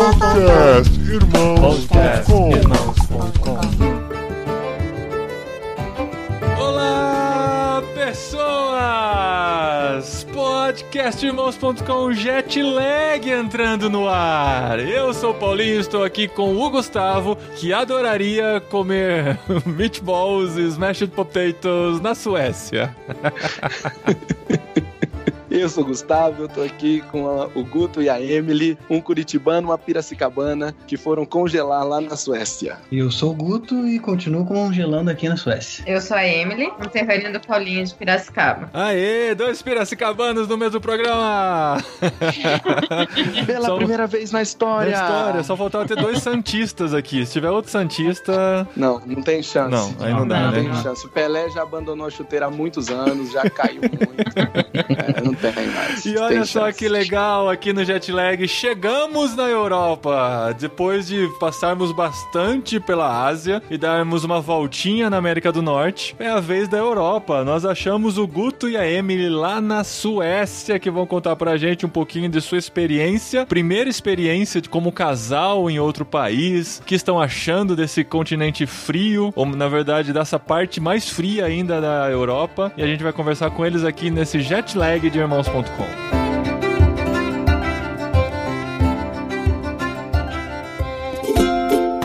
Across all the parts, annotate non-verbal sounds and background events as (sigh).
Podcast Irmãos. Podcast com. Irmãos.com Olá, pessoas! Podcastirmãos.com Jetlag entrando no ar. Eu sou o Paulinho, estou aqui com o Gustavo, que adoraria comer (laughs) meatballs e smashed potatoes na Suécia. (laughs) Eu sou o Gustavo, eu tô aqui com a- o Guto e a Emily, um curitibano e uma piracicabana, que foram congelar lá na Suécia. Eu sou o Guto e continuo congelando aqui na Suécia. Eu sou a Emily, intervênia do Paulinho de Piracicaba. Aê, dois piracicabanos no mesmo programa! (laughs) Pela Só- primeira vez na história! Na história, só faltava ter dois santistas aqui. Se tiver outro santista, Não, não tem chance. Não, aí não dá, Não né? tem chance. O Pelé já abandonou a chuteira há muitos anos, já caiu muito. (laughs) É, não tem mais. E olha só chance. que legal aqui no Jetlag, chegamos na Europa. Depois de passarmos bastante pela Ásia e darmos uma voltinha na América do Norte, é a vez da Europa. Nós achamos o Guto e a Emily lá na Suécia que vão contar pra gente um pouquinho de sua experiência, primeira experiência de como casal em outro país, o que estão achando desse continente frio, ou na verdade dessa parte mais fria ainda da Europa, e a gente vai conversar com eles aqui nesse Jetlag de irmãos.com.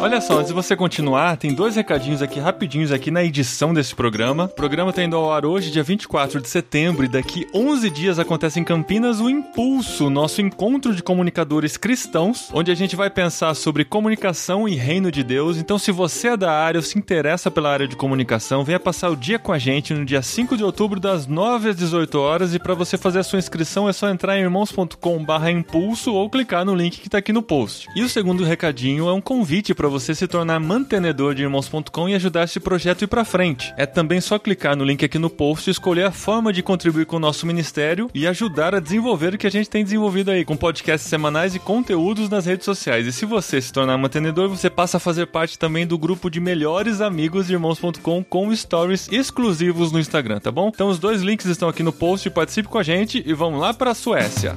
Olha só, antes de você continuar, tem dois recadinhos aqui rapidinhos aqui na edição desse programa. O programa tá indo ao ar hoje, dia 24 de setembro, e daqui 11 dias acontece em Campinas o Impulso, nosso encontro de comunicadores cristãos, onde a gente vai pensar sobre comunicação e reino de Deus. Então, se você é da área ou se interessa pela área de comunicação, venha passar o dia com a gente no dia 5 de outubro, das 9 às 18 horas. E para você fazer a sua inscrição é só entrar em irmãos.com/impulso ou clicar no link que tá aqui no post. E o segundo recadinho é um convite para você se tornar mantenedor de irmãos.com e ajudar esse projeto a ir para frente. É também só clicar no link aqui no post e escolher a forma de contribuir com o nosso ministério e ajudar a desenvolver o que a gente tem desenvolvido aí, com podcasts semanais e conteúdos nas redes sociais. E se você se tornar mantenedor, você passa a fazer parte também do grupo de melhores amigos de irmãos.com com stories exclusivos no Instagram, tá bom? Então os dois links estão aqui no post, participe com a gente e vamos lá para a Suécia.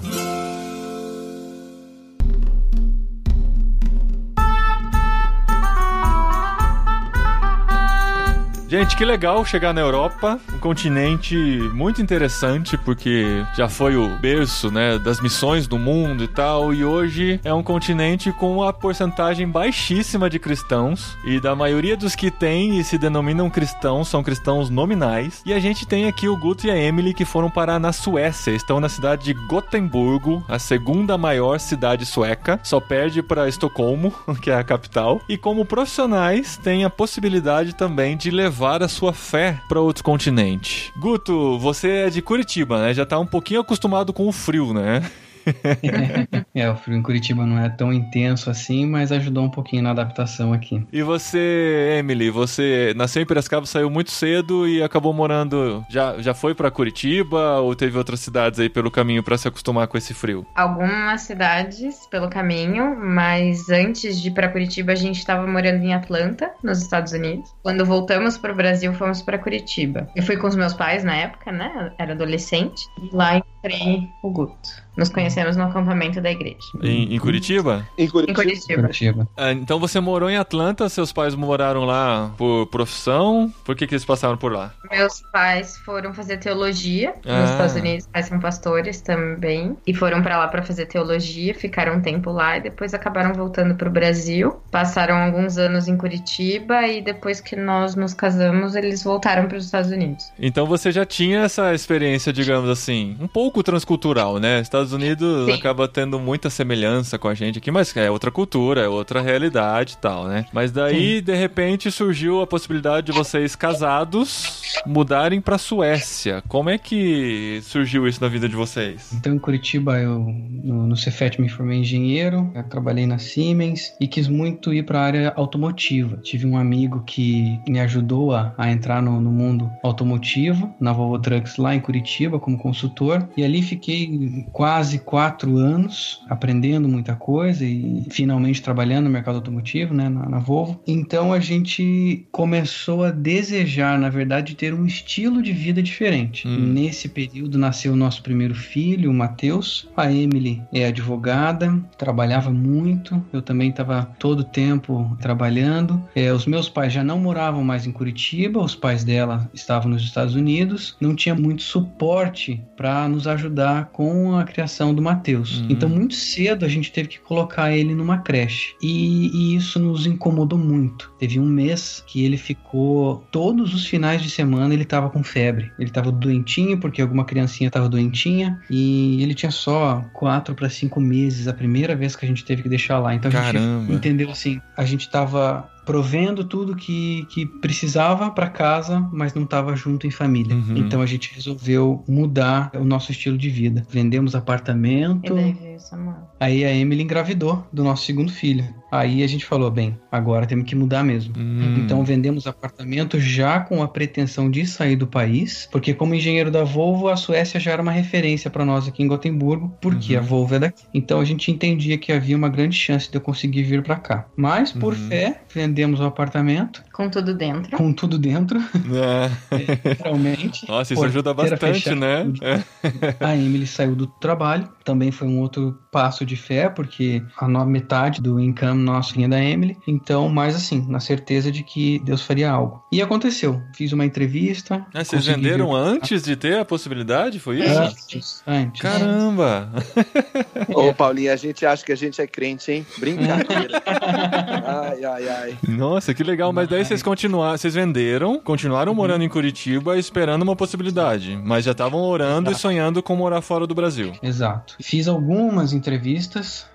Gente, que legal chegar na Europa, um continente muito interessante, porque já foi o berço, né, das missões do mundo e tal, e hoje é um continente com a porcentagem baixíssima de cristãos, e da maioria dos que tem e se denominam cristãos, são cristãos nominais, e a gente tem aqui o Guto e a Emily que foram parar na Suécia, estão na cidade de Gotemburgo, a segunda maior cidade sueca, só perde para Estocolmo, (laughs) que é a capital, e como profissionais têm a possibilidade também de levar a sua fé para outro continente. Guto, você é de Curitiba, né? Já tá um pouquinho acostumado com o frio, né? (laughs) (laughs) É, o frio em Curitiba não é tão intenso assim, mas ajudou um pouquinho na adaptação aqui. E você, Emily, você nasceu em Piracicaba, saiu muito cedo e acabou morando. Já, já foi para Curitiba ou teve outras cidades aí pelo caminho para se acostumar com esse frio? Algumas cidades pelo caminho, mas antes de ir pra Curitiba, a gente estava morando em Atlanta, nos Estados Unidos. Quando voltamos pro Brasil, fomos pra Curitiba. Eu fui com os meus pais na época, né? Era adolescente. E lá encontrei o Guto. Nos conhecemos no acampamento da igreja. Em, em Curitiba? Em Em Curitiba, Curitiba. Curitiba. Ah, então você morou em Atlanta, seus pais moraram lá por profissão. Por que, que eles passaram por lá? Meus pais foram fazer teologia Ah. nos Estados Unidos, pais são pastores também, e foram pra lá pra fazer teologia, ficaram um tempo lá e depois acabaram voltando pro Brasil. Passaram alguns anos em Curitiba e depois que nós nos casamos, eles voltaram para os Estados Unidos. Então você já tinha essa experiência, digamos assim, um pouco transcultural, né? Estados Unidos Sim. acaba tendo muita semelhança com a gente aqui, mas é outra cultura, é outra realidade e tal, né? Mas daí, de repente, surgiu a possibilidade de vocês casados mudarem pra Suécia. Como é que surgiu isso na vida de vocês? Então, em Curitiba, eu no, no Cefet me formei engenheiro, eu trabalhei na Siemens e quis muito ir para a área automotiva. Tive um amigo que me ajudou a, a entrar no, no mundo automotivo, na Volvo Trucks lá em Curitiba, como consultor, e ali fiquei quase quatro anos aprendendo muita coisa e finalmente trabalhando no mercado automotivo, né, na, na Volvo. Então, a gente começou a desejar, na verdade, ter um estilo de vida diferente. Hum. Nesse período nasceu o nosso primeiro filho, o Matheus. A Emily é advogada, trabalhava muito. Eu também estava todo o tempo trabalhando. É, os meus pais já não moravam mais em Curitiba, os pais dela estavam nos Estados Unidos. Não tinha muito suporte para nos ajudar com a criação do Matheus. Hum. Então, muito cedo a gente teve que colocar ele numa creche. E, e isso nos incomodou muito. Teve um mês que ele ficou todos os finais de semana ele estava com febre. Ele estava doentinho porque alguma criancinha estava doentinha e ele tinha só quatro para cinco meses a primeira vez que a gente teve que deixar lá. Então a Caramba. gente entendeu assim, a gente estava provendo tudo que, que precisava para casa, mas não estava junto em família. Uhum. Então a gente resolveu mudar o nosso estilo de vida. Vendemos E apartamento. daí veio o Samuel. Aí a Emily engravidou do nosso segundo filho. Aí a gente falou, bem, agora temos que mudar mesmo. Hum. Então vendemos apartamento já com a pretensão de sair do país, porque como engenheiro da Volvo, a Suécia já era uma referência para nós aqui em Gotemburgo, porque Uhum. a Volvo é daqui. Então a gente entendia que havia uma grande chance de eu conseguir vir para cá. Mas por Uhum. fé, vendemos o apartamento Com tudo dentro. com tudo dentro, (laughs) É. realmente. Nossa, isso ajuda bastante, fechada, né? A Emily saiu do trabalho, também foi um outro passo de fé, porque a metade do income nosso vinha da Emily. Então, mas assim, na certeza de que Deus faria algo. E aconteceu. Fiz uma entrevista. Ah, vocês venderam vir- antes de ter a possibilidade? Foi isso? Antes, antes. Caramba! Ô, Paulinho, a gente acha que a gente é crente, hein? Brincadeira. ai, ai, ai. Nossa, que legal. Mas daí vocês continuaram, vocês venderam, continuaram morando em Curitiba esperando uma possibilidade. Mas já estavam orando e sonhando com morar fora do Brasil. Exato. Fiz algumas entrevistas.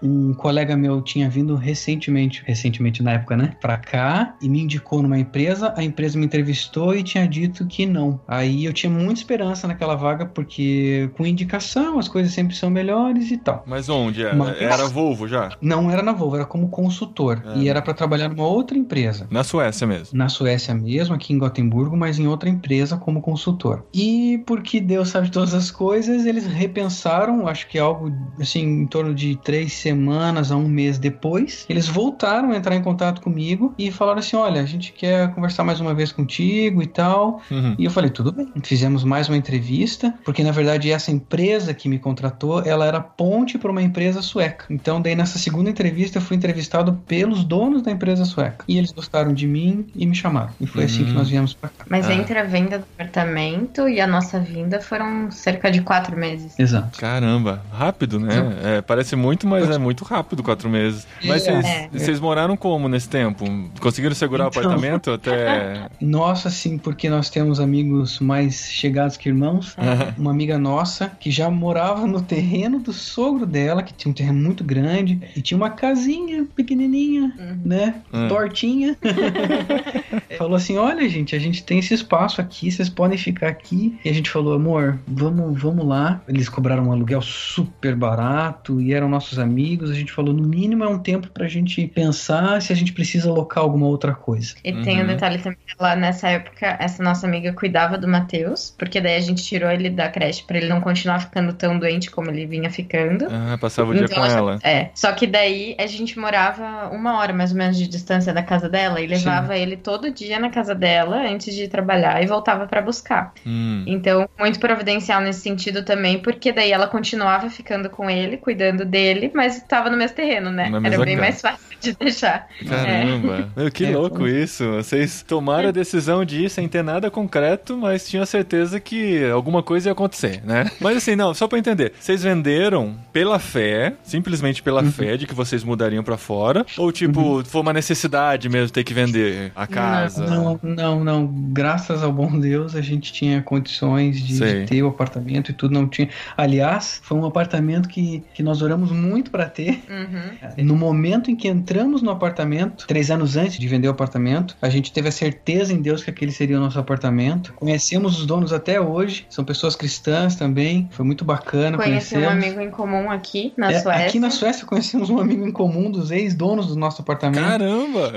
Um colega meu tinha vindo recentemente, recentemente na época, né, pra cá e me indicou numa empresa. A empresa me entrevistou e tinha dito que não. Aí eu tinha muita esperança naquela vaga porque com indicação as coisas sempre são melhores e tal. Mas onde era? Mas- Era Volvo já? Não era na Volvo, era como consultor Ah. e era pra trabalhar numa outra empresa. Na Suécia mesmo. Na Suécia mesmo, aqui em Gotemburgo, mas em outra empresa como consultor. E porque Deus sabe todas as coisas, eles repensaram, acho que algo assim, em torno de três semanas a um mês depois, eles voltaram a entrar em contato comigo e falaram assim: olha, a gente quer conversar mais uma vez contigo e tal. Uhum. E eu falei, tudo bem. Fizemos mais uma entrevista, porque na verdade essa empresa que me contratou, ela era ponte para uma empresa sueca. Então, daí nessa segunda entrevista eu fui entrevistado pelos donos da empresa sueca. E eles gostaram de mim e me chamaram. E foi assim que Uhum. nós viemos para cá. Mas Ah. entre a venda do apartamento e a nossa vinda foram cerca de quatro meses. Exato. Caramba, rápido, né? É, parece muito, mas é muito rápido, quatro meses. Mas É. vocês É. moraram como nesse tempo? Conseguiram segurar o Então. apartamento até. (laughs) Nossa, sim, porque nós temos amigos mais chegados que irmãos. Uma amiga nossa que já morava no terreno do sogro dela, que tinha um terreno muito grande, e tinha uma casinha pequenininha, Uhum. né? Hum. Tortinha. (laughs) falou assim: olha, gente, a gente tem esse espaço aqui, vocês podem ficar aqui. E a gente falou, amor, vamos, vamos lá. Eles cobraram um aluguel super barato e eram nossos amigos. A gente falou, no mínimo é um tempo pra gente pensar se a gente precisa alocar alguma outra coisa. E tem Uhum. um detalhe também, lá nessa época, essa nossa amiga cuidava do Matheus, porque daí a gente tirou ele da creche pra ele não continuar ficando tão doente como ele vinha ficando. Ah, passava o dia Então, com ela-. É. Só que daí a gente morava uma hora mais ou menos de distância da casa dela e levava ele todo dia na casa dela antes de trabalhar e voltava pra buscar. Hum. Então, muito providencial nesse sentido também, porque daí ela continuava ficando com ele, cuidando dele, mas estava no mesmo terreno, né? Era bem casa. mais fácil de deixar. Caramba, Meu, que É, louco isso. Vocês tomaram a decisão de ir sem ter nada concreto, mas tinham certeza que alguma coisa ia acontecer, né? Mas assim, não, só pra entender. Vocês venderam pela fé, simplesmente pela Uhum. fé de que vocês mudariam pra fora? Ou tipo, foi uma necessidade mesmo ter que vender a casa? Não, não, não. Graças ao bom Deus, a gente tinha condições de, de ter o apartamento e tudo. Não tinha. Aliás, foi um apartamento que, que nós oramos muito para ter. Uhum. No momento em que entramos no apartamento, três anos antes de vender o apartamento, a gente teve a certeza em Deus que aquele seria o nosso apartamento. Conhecemos os donos até hoje. São pessoas cristãs também. Foi muito bacana Conheci um amigo em comum aqui na É, Suécia. aqui na Suécia conhecemos um amigo em comum dos ex-donos do nosso apartamento. Caramba!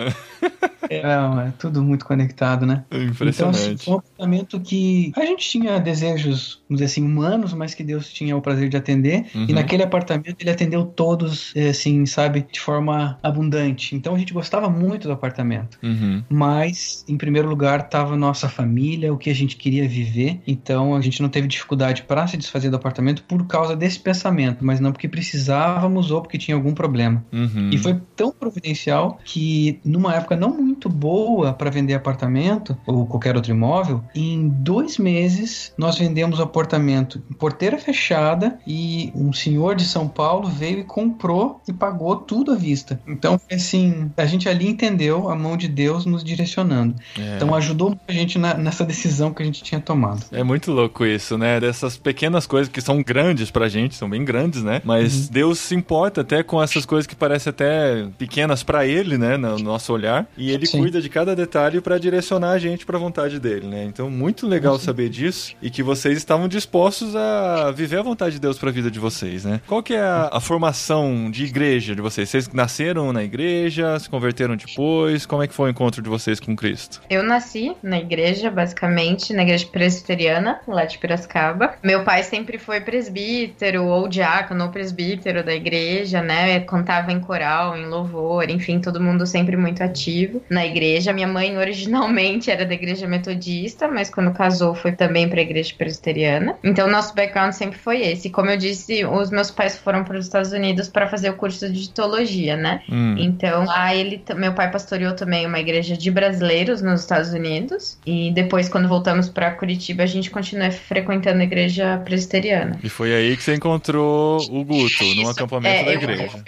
É, é tudo muito conectado, né? Impressionante. Então, assim, foi um apartamento que a gente tinha desejos, vamos dizer assim, humanos, mas que Deus tinha o prazer de atender. Uhum. E naquele apartamento ele atendeu todos, é, assim, sabe, de forma abundante. Então a gente gostava muito do apartamento. Uhum. Mas, em primeiro lugar, estava nossa família, o que a gente queria viver. Então a gente não teve dificuldade para se desfazer do apartamento por causa desse pensamento, mas não porque precisávamos ou porque tinha algum problema. Uhum. E foi tão providencial que, numa época não muito boa para vender apartamento ou qualquer outro imóvel, em dois meses nós vendemos o apartamento porteira fechada e um senhor de São Paulo veio e comprou e pagou tudo à vista. Então, assim, a gente ali entendeu a mão de Deus nos direcionando. É. Então, ajudou muita gente na- nessa decisão que a gente tinha tomado. É muito louco isso, né? Dessas pequenas coisas que são grandes pra gente, são bem grandes, né? Mas Deus se importa até com essas coisas que parecem até pequenas pra ele, né? No nosso olhar. E ele Sim. cuida de cada detalhe pra direcionar a gente pra vontade dele, né? Então, muito legal saber disso e que vocês estavam dispostos a viver a vontade de Deus pra vida de vocês, né? Qual que é a, a formação de igreja de vocês? Vocês nasceram na igreja, se converteram depois? Como é que foi o encontro de vocês com Cristo? Eu nasci na igreja, basicamente, na igreja presbiteriana, lá de Piracicaba. Meu pai sempre foi presbítero, ou diácono, ou presbítero da igreja, né? Contava em coral, em louvor, enfim, todo mundo sempre muito ativo na igreja. Minha mãe originalmente era da igreja metodista, mas quando casou foi também para a igreja presbiteriana. Então, nosso background sempre foi esse. Como eu disse, os meus pais foram para os Estados Unidos para fazer o curso de teologia, né? Hum. Então, lá ele, meu pai pastoreou também uma igreja de brasileiros nos Estados Unidos. E depois, quando voltamos para Curitiba, a gente continua frequentando a igreja presbiteriana. E foi aí que você encontrou o Guto, num acampamento da É, eu, eu igreja.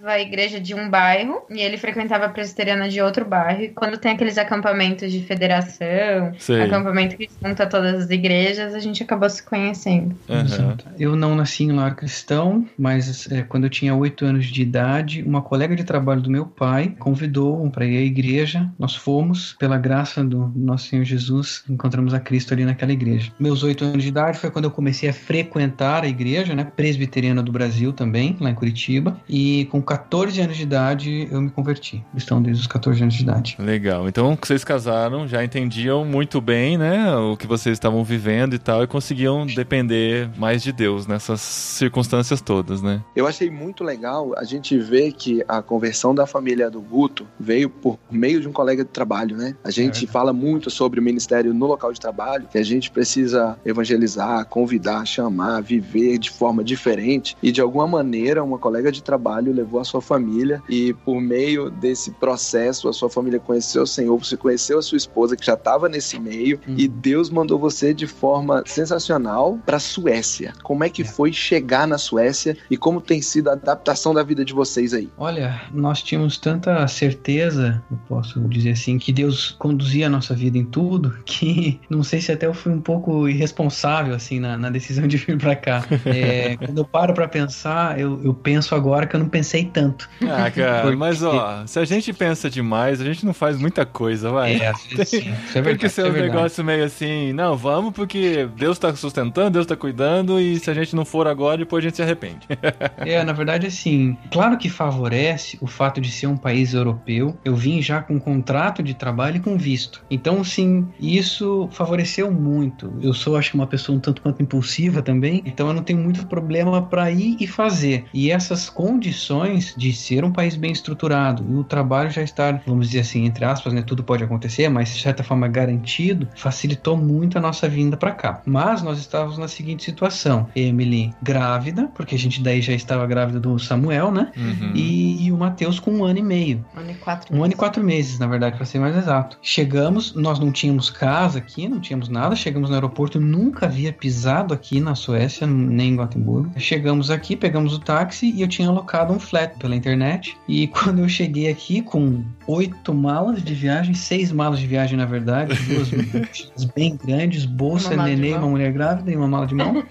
Frequentava a igreja de um bairro e ele frequentava a presbiteriana de outro bairro. E quando tem aqueles acampamentos de federação, Sei. acampamento que junta todas as igrejas, a gente acabou se conhecendo. Exato. Eu não nasci em lar cristão, mas é, quando eu tinha oito anos de idade, uma colega de trabalho do meu pai convidou para ir à igreja. Nós fomos, pela graça do nosso Senhor Jesus, encontramos a Cristo ali naquela igreja. Meus oito anos de idade foi quando eu comecei a frequentar a igreja, né, presbiteriana do Brasil também, lá em Curitiba. E com 14 anos de idade eu me converti. Cristão desde os 14 anos de idade. Legal. Então, vocês casaram, já entendiam muito bem, né, o que vocês estavam vivendo e tal, e conseguiam depender mais de Deus nessas circunstâncias todas, né? Eu achei muito legal a gente ver que a conversão da família do Guto veio por meio de um colega de trabalho, né? A gente fala muito sobre o ministério no local de trabalho, que a gente precisa evangelizar, convidar, chamar, viver de forma diferente. E de alguma maneira, uma colega de trabalho levou a sua família e por meio desse processo, a sua família conheceu o Senhor, você conheceu a sua esposa que já estava nesse meio Uhum. e Deus mandou você de forma sensacional para Suécia. Como é que É. foi chegar na Suécia e como tem sido a adaptação da vida de vocês aí? Olha, nós tínhamos tanta certeza, eu posso dizer assim, que Deus conduzia a nossa vida em tudo, (laughs) que não sei se até eu fui um pouco irresponsável, assim, na, na decisão de vir pra cá. (laughs) É, quando eu paro pra pensar, eu, eu penso agora que eu não pensei tanto. Ah, cara, Porque- mas ó, se a gente pensa demais, a gente não faz muita coisa, vai. É, vezes sim, isso é Tem verdade. que ser é um verdade. negócio meio assim, não, vamos porque Deus tá sustentando, Deus tá cuidando, e se a gente não for agora, depois a gente se arrepende. (laughs) É, na verdade, assim, claro que favorece o fato de ser um país europeu. Eu vim já com contrato de trabalho e com visto. Então, sim, isso favoreceu muito. Eu sou, acho que, uma pessoa um tanto quanto impulsiva também, então eu não tenho muito problema para ir e fazer. E essas condições de ser um país bem estruturado e o trabalho já estar, vamos dizer assim, entre aspas, né, tudo pode acontecer, mas de certa forma garantido, facilitou muito a nossa vinda para cá. Mas nós estávamos na seguinte situação: Emily grávida, porque a gente daí já estava grávida do Samuel, né? Uhum. E, e o Matheus com um ano e meio. Um ano e quatro Um ano e meses. quatro meses, na verdade, para ser mais exato. Chegamos, nós não tínhamos casa aqui, não tínhamos nada. Chegamos no aeroporto, nunca havia pisado aqui na Suécia, nem em Gotemburgo. Chegamos aqui, pegamos o táxi e eu tinha alocado um flat pela internet. E (laughs) quando eu cheguei aqui com oito malas de viagem, seis malas de viagem, na verdade, duas (laughs) mochilas bem grandes, bolsa, Uma neném, uma mulher grávida e uma mala de mão. (laughs)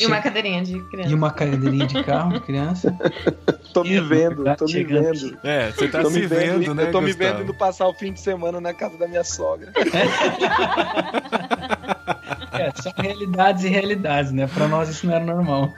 E uma cadeirinha de criança. E uma cadeirinha de carro de criança. Tô me vendo, tô me vendo. É, você tá tô se me vendo, né, Eu tô me Gustavo? vendo indo passar o fim de semana na casa da minha sogra. É, são realidades e realidades, né? Pra nós isso não era normal.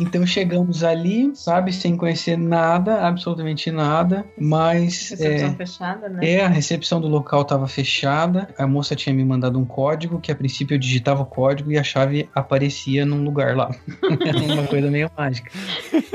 então chegamos ali, sabe, sem conhecer nada, absolutamente nada, mas. Recepção é, fechada, né? É, a recepção do local estava fechada. A moça tinha me mandado um código que a princípio eu digitava o código e a chave aparecia num lugar lá. (laughs) Uma coisa meio mágica.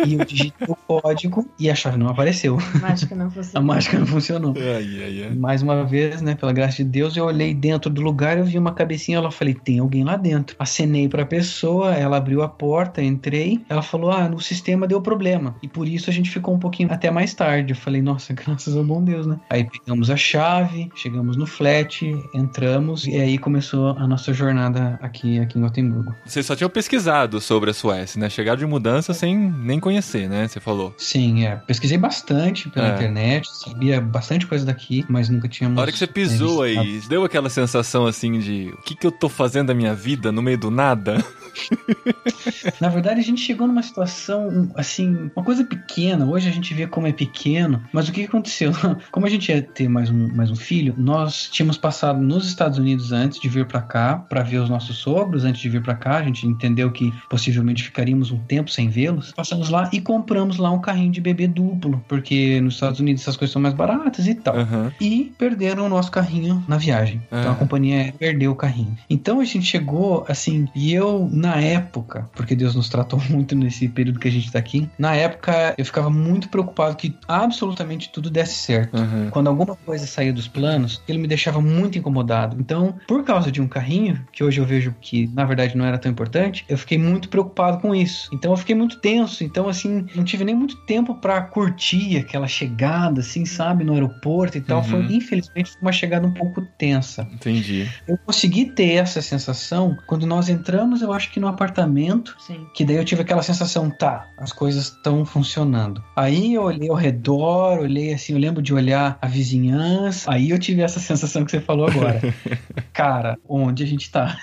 E eu digitei o código e a chave não apareceu. Mágica não (laughs) A funcionou. mágica não funcionou. Ai, ai, ai. Mais uma vez, né, pela graça de Deus, eu olhei dentro do lugar, eu vi uma cabecinha, ela falei, tem alguém lá dentro. Acenei pra pessoa, ela abriu a porta, entrei, ela falou, ah, no sistema deu problema. E por isso a gente ficou um pouquinho até mais tarde. Eu falei, nossa, (laughs) graças ao bom Deus, né? Aí pegamos a chave, chegamos no flat, entramos e aí começou a nossa jornada aqui, aqui em Gotemburgo. Vocês só tinham pesquisado sobre a Suécia, né? Chegaram de mudança sem nem conhecer, né? Você falou. Sim, é. Pesquisei bastante pela É. internet, sabia bastante coisa daqui, mas nunca tínhamos. A hora que você pisou é, visitado. aí, deu aquela sensação assim de o que, que eu tô fazendo da minha vida no meio do nada? (laughs) Na verdade, a gente chegou numa situação, assim, uma coisa pequena. Hoje a gente vê como é pequeno, mas o que aconteceu? (laughs) Como a gente ia ter mais um, mais um filho, nós tínhamos passado nos Estados Unidos antes de vir pra cá, pra ver os nossos sogros antes de vir pra cá. A gente entendeu que possivelmente ficaríamos um tempo sem vê-los. Passamos lá e compramos lá um carrinho de bebê duplo, porque nos Estados Unidos essas coisas são mais baratas e tal Aham. e perderam o nosso carrinho na viagem. Então Ah. a companhia aérea perdeu o carrinho. Então a gente chegou assim, e eu na época, porque Deus nos tratou (laughs) muito nesse período que a gente tá aqui, na época eu ficava muito preocupado que absolutamente tudo desse certo. Aham. Quando alguma coisa saía dos planos, ele me deixava muito incomodado. Então, por causa de um carrinho, que hoje eu vejo que na verdade não era tão importante, eu fiquei muito preocupado com isso. Então eu fiquei muito tenso. Então, assim, não tive nem muito tempo pra curtir aquela chegada, assim, sabe, no aeroporto e tal. Uhum. Foi, infelizmente, uma chegada um pouco tensa. Entendi. Eu consegui ter essa sensação quando nós entramos, eu acho que no apartamento. Sim. Que daí eu tive aquela sensação, tá, as coisas estão funcionando. Aí eu olhei ao redor, olhei assim, eu lembro de olhar a vizinhança. Aí eu tive essa sensação que você falou agora. (laughs) Cara, onde a gente tá?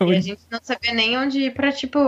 E a gente não sabia nem onde ir pra, tipo,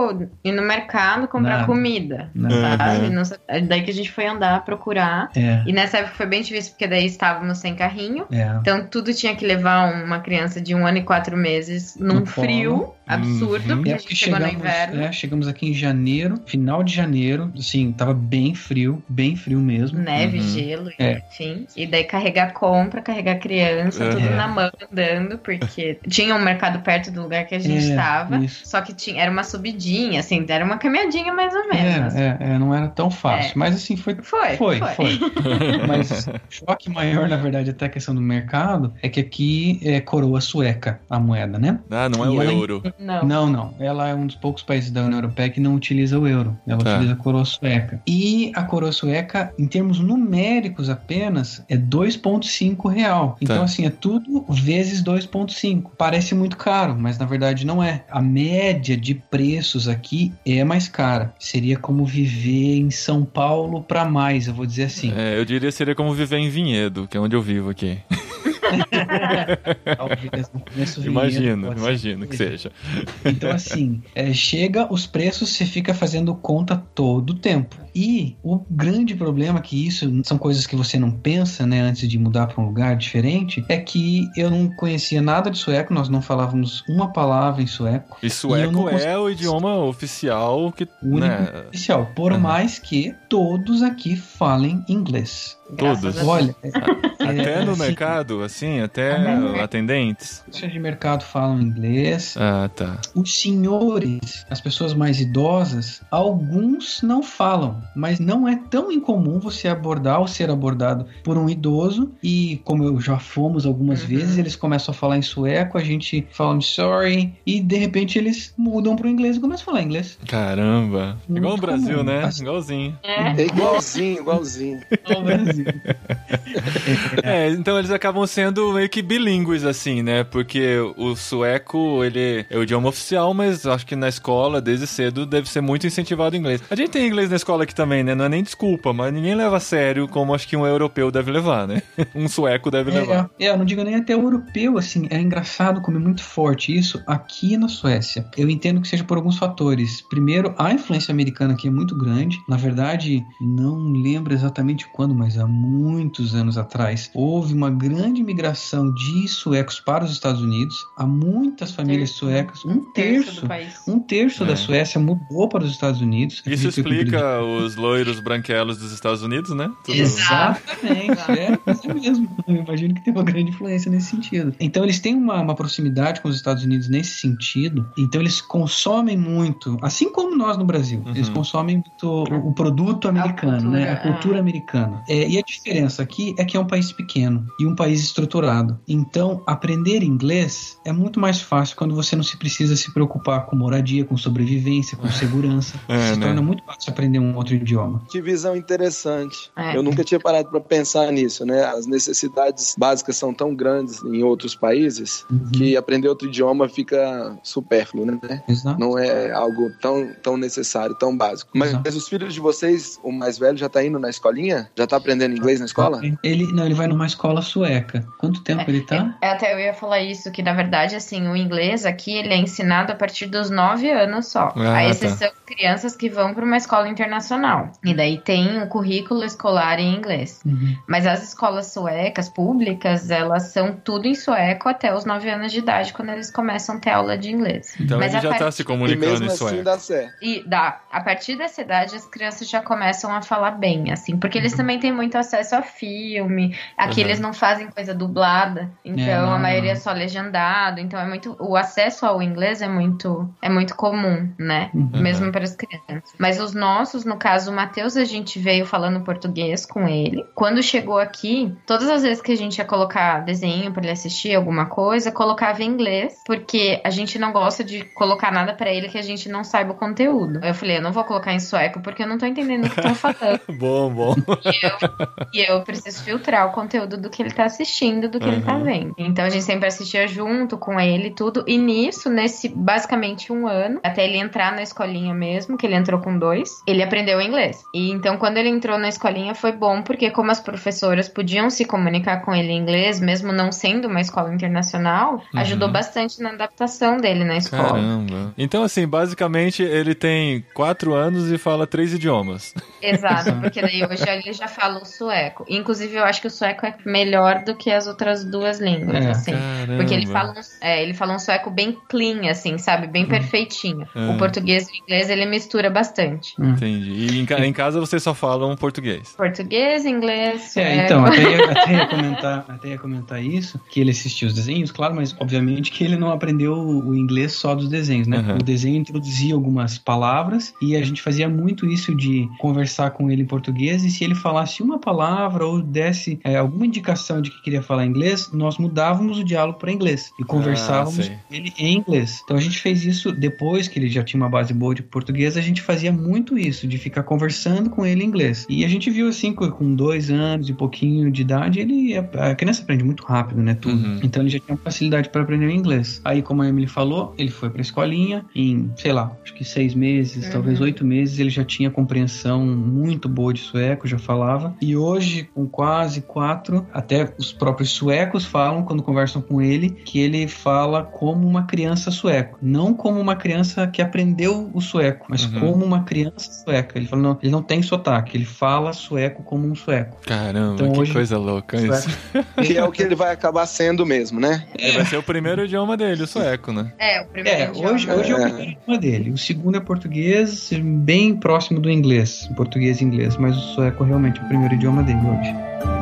ir no mercado comprar Nada. comida. Sabe? Uhum. Não sa- Daí que a gente foi andar, procurar. É, E nessa época foi bem difícil, porque daí estávamos sem carrinho. é. Então tudo tinha que levar uma criança de um ano e quatro meses num No frio absurdo, Uhum. porque É a gente chegou no chegamos, inverno. é, chegamos aqui em janeiro, final de janeiro, assim, tava bem frio, bem frio mesmo. Neve, Uhum. gelo, É. enfim. E daí carregar compra, carregar criança, tudo É. na mão andando, porque tinha um mercado perto do lugar que a gente É, estava. isso. Só que tinha, era uma subidinha, assim, era uma caminhadinha mais ou menos. É, é, é, não era tão fácil, É. mas assim, foi Foi, Foi, foi. foi. (laughs) Mas o choque maior, na verdade, até a questão do mercado, é que aqui é coroa sueca a moeda, né? Ah, não é E o euro. Não. Não, não. Ela é um dos poucos países da União Europeia que não utiliza o euro. Ela Tá. utiliza a coroa sueca. E a coroa sueca, em termos numéricos apenas, é 2,5 real. Então, Tá. assim, é tudo vezes 2,5. Parece muito caro, mas na verdade não é. A média de preços aqui é mais cara. Seria como viver em São Paulo para mais, eu vou dizer assim. É, eu diria que seria como viver em Vinhedo, que é onde eu vivo aqui. (laughs) Talvez no começo vinha, Imagino, imagino que seja. Então, assim, é, chega os preços, você fica fazendo conta todo o tempo. E o grande problema que isso são coisas que você não pensa, né, antes de mudar para um lugar diferente, é que eu não conhecia nada de sueco, nós não falávamos uma palavra em sueco. E E sueco não é o idioma oficial que. O único Né, oficial, por Aham. mais que todos aqui falem inglês. Todos. Olha, (laughs) é, até no assim, mercado, assim, até atendentes. Os de mercado falam inglês, Ah, tá. Os senhores, as pessoas mais idosas, alguns não falam, mas não é tão incomum você abordar ou ser abordado por um idoso e como eu já fomos algumas Uhum. vezes, eles começam a falar em sueco, a gente fala I'm sorry e de repente eles mudam pro inglês e começam a falar inglês. Caramba. Muito Igual no Brasil, comum. né? Assim- Igualzinho. É. É igualzinho, igualzinho. No Brasil. (laughs) É, então eles acabam sendo meio que bilíngues, assim, né? Porque o sueco, ele é o idioma oficial, mas acho que na escola, desde cedo, deve ser muito incentivado o inglês. A gente tem inglês na escola aqui também, né? Não é nem desculpa, mas ninguém leva a sério como acho que um europeu deve levar, né? (laughs) Um sueco deve levar. É, é, eu não digo nem até o europeu, assim, é engraçado como é muito forte isso aqui na Suécia. Eu entendo que seja por alguns fatores. Primeiro, a influência americana aqui é muito grande. Na verdade, não lembro exatamente quando, mas há muitos anos atrás, houve uma grande imigração de suecos para os Estados Unidos. Há muitas famílias Terço. suecas, um, Um terço terço, do país. um terço É. da Suécia mudou para os Estados Unidos. Isso explica os loiros branquelos dos Estados Unidos, né? Tudo-. Exatamente, é isso mesmo. Eu imagino que tem uma grande influência nesse sentido. Então, eles têm uma, uma proximidade com os Estados Unidos nesse sentido. Então, eles consomem muito, assim como nós no Brasil, Uhum. eles consomem muito o, o produto americano, cultura, né? A cultura americana. É, e a diferença aqui é que é um país pequeno e um país estruturado. Então, aprender inglês é muito mais fácil quando você não se precisa se preocupar com moradia, com sobrevivência, com segurança. É, se né? torna muito fácil aprender um outro idioma. Que visão interessante. É. Eu nunca tinha parado para pensar nisso, né? As necessidades básicas são tão grandes em outros países Uhum. que aprender outro idioma fica supérfluo, né? Exato. Não é algo tão, tão necessário, tão básico. Mas, mas os filhos de vocês, o mais velho, já tá indo na escolinha? Já tá aprendendo inglês na escola? Ele não, ele vai numa escola sueca. Quanto tempo ele tá? É, Até eu ia falar isso, que na verdade, assim, o inglês aqui, ele é ensinado a partir dos 9 anos só. Ah, a tá. exceção de crianças que vão para uma escola internacional. E daí tem o currículo escolar em inglês. Uhum. Mas as escolas suecas, públicas, elas são tudo em sueco até os 9 anos de idade, quando eles começam a ter aula de inglês. Então Mas ele já tá parte- se E comunicando mesmo em assim sueco. dá certo. E dá. A partir dessa idade, as crianças já começam a falar bem, assim. Porque Uhum. eles também têm muito acesso a filme. Aqui Uhum. eles não fazem coisa dublada. Então, É, não, a maioria não. é só legendado. Então, é muito... O acesso ao inglês é muito, é muito comum, né? Uhum. Mesmo para as crianças. Mas os nossos, no caso, o Matheus, a gente veio falando português com ele. Quando chegou aqui, todas as vezes que a gente ia colocar desenho para ele assistir alguma coisa, colocava em inglês, porque a gente não gosta de colocar nada para ele que a gente não saiba o conteúdo. Eu falei, eu não vou colocar em sueco porque eu não tô entendendo o que estão (laughs) falando. Bom, bom. E eu, e eu preciso filtrar o conteúdo do que ele tá assistindo, do que ele tá Uhum. vendo. Então a gente sempre assistia junto com ele e tudo. E nisso, nesse basicamente um ano, até ele entrar na escolinha mesmo, que ele entrou com dois, ele aprendeu inglês. E então quando ele entrou na escolinha foi bom, porque como as professoras podiam se comunicar com ele em inglês, mesmo não sendo uma escola internacional, Uhum. ajudou bastante na adaptação dele na escola. Caramba. Então, assim, basicamente ele tem quatro anos e fala três idiomas. Exato, (laughs) porque daí hoje ele já fala o sueco. Inclusive, eu acho que o sueco é melhor do que as outras duas línguas, É. assim. Caramba. Porque ele fala, um, é, ele fala um sueco bem clean, assim, sabe? Bem perfeitinho. É. O português e o inglês ele mistura bastante. Entendi. E em, em casa vocês só falam português. Português, inglês, sueco. É, então, até ia, (laughs) até, ia comentar, até ia comentar isso, que ele assistiu os desenhos, claro, mas obviamente que ele não aprendeu o inglês só dos desenhos, né? Uhum. O desenho introduzia algumas palavras e a gente fazia muito isso de conversar com ele em português e se ele falasse uma palavra ou desse é, alguma indicação de que queria falar inglês, nós mudávamos o diálogo para inglês e conversávamos Ah, com ele em inglês. Então a gente fez isso depois que ele já tinha uma base boa de português, a gente fazia muito isso, de ficar conversando com ele em inglês. E a gente viu assim, com com dois anos e pouquinho de idade, ele a criança aprende muito rápido, né? Tudo. Uhum. Então ele já tinha facilidade para aprender o inglês. Aí, como a Emily falou, ele foi pra escolinha em, sei lá, acho que seis meses, Uhum. talvez oito meses, ele já tinha compreensão muito boa de sueco, já falava. E hoje, com quase quatro, até os próprios suecos falam, quando conversam com ele, que ele fala como uma criança sueco. Não como uma criança que aprendeu o sueco, mas Uhum. como uma criança sueca. Ele fala, não, ele não tem sotaque, ele fala sueco como um sueco. Caramba, Então, que hoje- coisa louca isso. Que (laughs) é o que ele vai acabar sendo mesmo, né? É, vai ser o primeiro idioma dele, o sueco, né? É, o primeiro É, idioma. hoje, hoje é o É. primeiro idioma dele. O segundo é português, bem próximo do inglês. Português e inglês, mas o sueco realmente é o primeiro idioma dele hoje.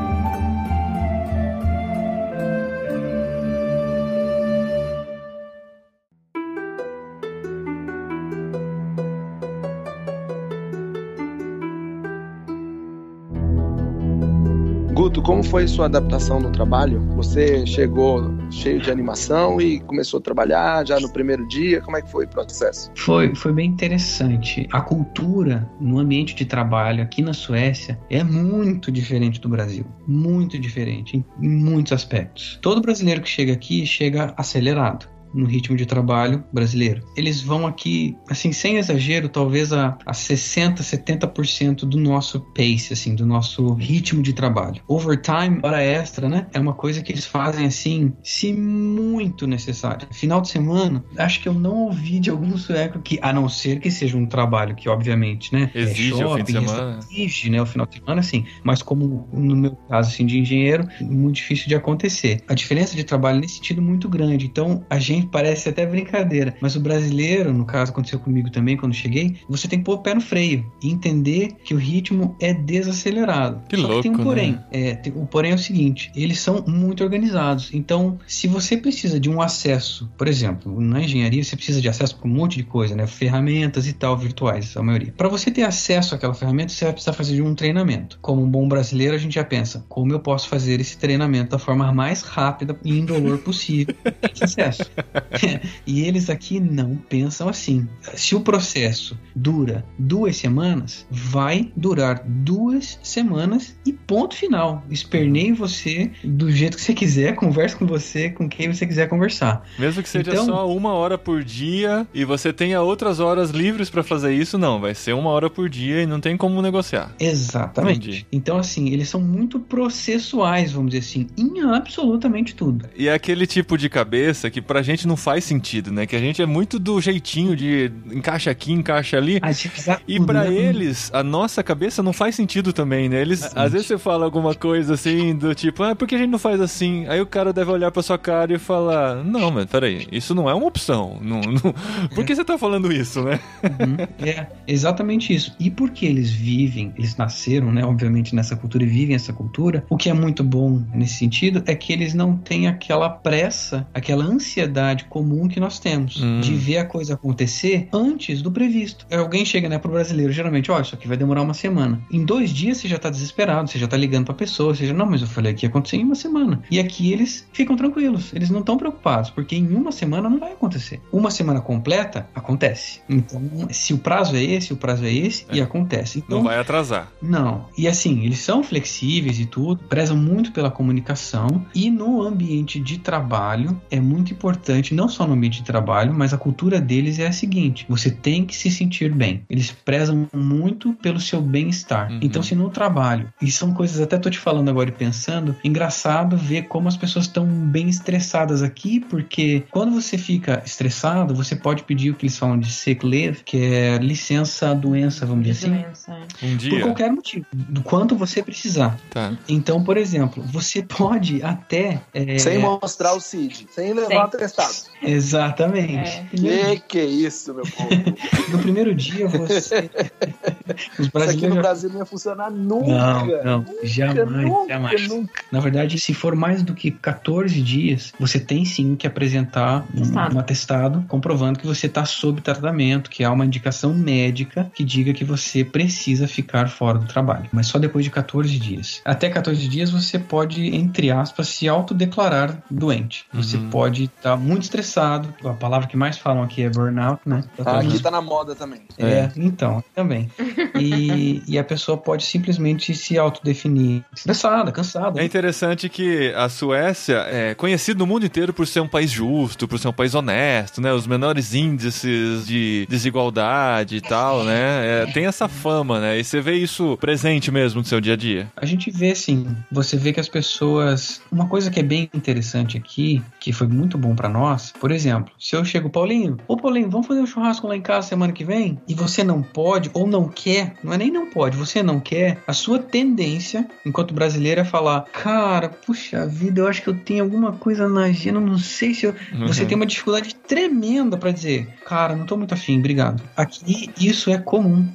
Como foi sua adaptação no trabalho? Você chegou cheio de animação e começou a trabalhar já no primeiro dia? Como é que foi o processo? Foi, foi bem interessante. A cultura no ambiente de trabalho aqui na Suécia é muito diferente do Brasil. Muito diferente, em, em muitos aspectos. Todo brasileiro que chega aqui chega acelerado. No ritmo de trabalho brasileiro. Eles vão aqui, assim, sem exagero, talvez a, a 60, 70% do nosso pace, assim, do nosso ritmo de trabalho. Overtime, hora extra, né? É uma coisa que eles fazem assim, se muito necessário. Final de semana, acho que eu não ouvi de algum sueco que, a não ser que seja um trabalho que, obviamente, né? Exige é shopping, o fim de semana. Exige, né? O final de semana, sim. Mas como no meu caso, assim, de engenheiro, muito difícil de acontecer. A diferença de trabalho nesse sentido é muito grande. Então, a gente parece até brincadeira, mas o brasileiro, no caso, aconteceu comigo também quando cheguei, você tem que pôr o pé no freio e entender que o ritmo é desacelerado. Que Só louco, que tem um porém. né? É, tem- o porém é o seguinte: eles são muito organizados. Então, se você precisa de um acesso, por exemplo, na engenharia você precisa de acesso para um monte de coisa, né? Ferramentas e tal, virtuais, a maioria. Para você ter acesso àquela ferramenta, você vai precisar fazer de um treinamento. Como um bom brasileiro, a gente já pensa: como eu posso fazer esse treinamento da forma mais rápida e indolor possível? (laughs) Esse acesso. (laughs) e eles aqui não pensam assim. Se o processo dura duas semanas, vai durar duas semanas e ponto final. Esperneie você do jeito que você quiser, (laughs) converse com você, com quem você quiser conversar. Mesmo que seja Então- só uma hora por dia e você tenha outras horas livres pra fazer isso, não. Vai ser uma hora por dia e não tem como negociar. Exatamente. Entendi. Então, assim, eles são muito processuais, vamos dizer assim, em absolutamente tudo. E é aquele tipo de cabeça que pra gente não faz sentido, né? Que a gente é muito do jeitinho de encaixa aqui, encaixa ali. A gente precisa E né? eles, a nossa cabeça não faz sentido também, né? Eles, às vezes você fala alguma coisa assim, do tipo, ah, por que a gente não faz assim? Aí o cara deve olhar pra sua cara e falar, não, mas peraí, isso não é uma opção. Não, não... (laughs) Por que você tá falando isso, né? Uhum. É, exatamente isso. E porque eles vivem, eles nasceram, né, obviamente, nessa cultura e vivem essa cultura, o que é muito bom nesse sentido é que eles não têm aquela pressa, aquela ansiedade comum que nós temos Hum. de ver a coisa acontecer antes do previsto. É, Alguém chega, né, pro brasileiro, geralmente, ó, isso aqui vai demorar uma semana. Em dois dias você já tá desesperado, você já tá ligando pra pessoa, você já, não, mas eu falei que ia acontecer em uma semana. E aqui eles ficam tranquilos, eles não estão preocupados, porque em uma semana não vai acontecer. Uma semana completa, acontece. Então, se o prazo é esse, o prazo é esse, e acontece. Então, Não vai atrasar. não. E assim, eles são flexíveis e tudo, prezam muito pela comunicação e no ambiente de trabalho é muito importante, não só no ambiente de trabalho, mas a cultura deles é a seguinte: você tem que se sentir bem. Eles prezam muito pelo seu bem-estar. Uhum. Então, se no trabalho, e são coisas até tô te falando agora e pensando, engraçado ver como as pessoas estão bem estressadas aqui, porque quando você fica estressado, você pode pedir o que eles falam de sick leave, que é licença doença, vamos dizer assim. Doença, é. Um Por dia. qualquer motivo, do quanto você precisar. Tá. Então, por exemplo, você pode até. é, Sem mostrar o CID, sem levar Sem. atestado. Exatamente. É. Que que é isso, meu povo? (laughs) No primeiro dia você. (laughs) Os Isso aqui no brasileiros. Brasil não ia funcionar nunca. Não, não, Nunca, jamais, nunca, jamais. nunca. Na verdade, se for mais do que 14 dias, você tem sim que apresentar um, Atestado. um atestado comprovando que você está sob tratamento, que há uma indicação médica que diga que você precisa ficar fora do trabalho. Mas só depois de 14 dias. Até 14 dias você pode, entre aspas, se autodeclarar doente. Você Uhum. pode estar muito estressado. A palavra que mais falam aqui é burnout, né? Ah, aqui tá na moda também. É, então, também. (laughs) E, e a pessoa pode simplesmente se autodefinir estressada, cansada. É interessante que a Suécia é conhecida no mundo inteiro por ser um país justo, por ser um país honesto, né? Os menores índices de desigualdade e tal, né? É, tem essa fama, né? E você vê isso presente mesmo no seu dia a dia. A gente vê assim, você vê que as pessoas. Uma coisa que é bem interessante aqui, que foi muito bom pra nós, por exemplo, se eu chego, Paulinho, ô Paulinho, vamos fazer um churrasco lá em casa semana que vem? E você não pode ou não quer, não é nem não pode, você não quer, a sua tendência, enquanto brasileiro, é falar: cara, puxa vida, eu acho que eu tenho alguma coisa na agenda, não sei se eu. Você Uhum. tem uma dificuldade tremenda pra dizer, cara, não tô muito afim, obrigado. Aqui isso é comum.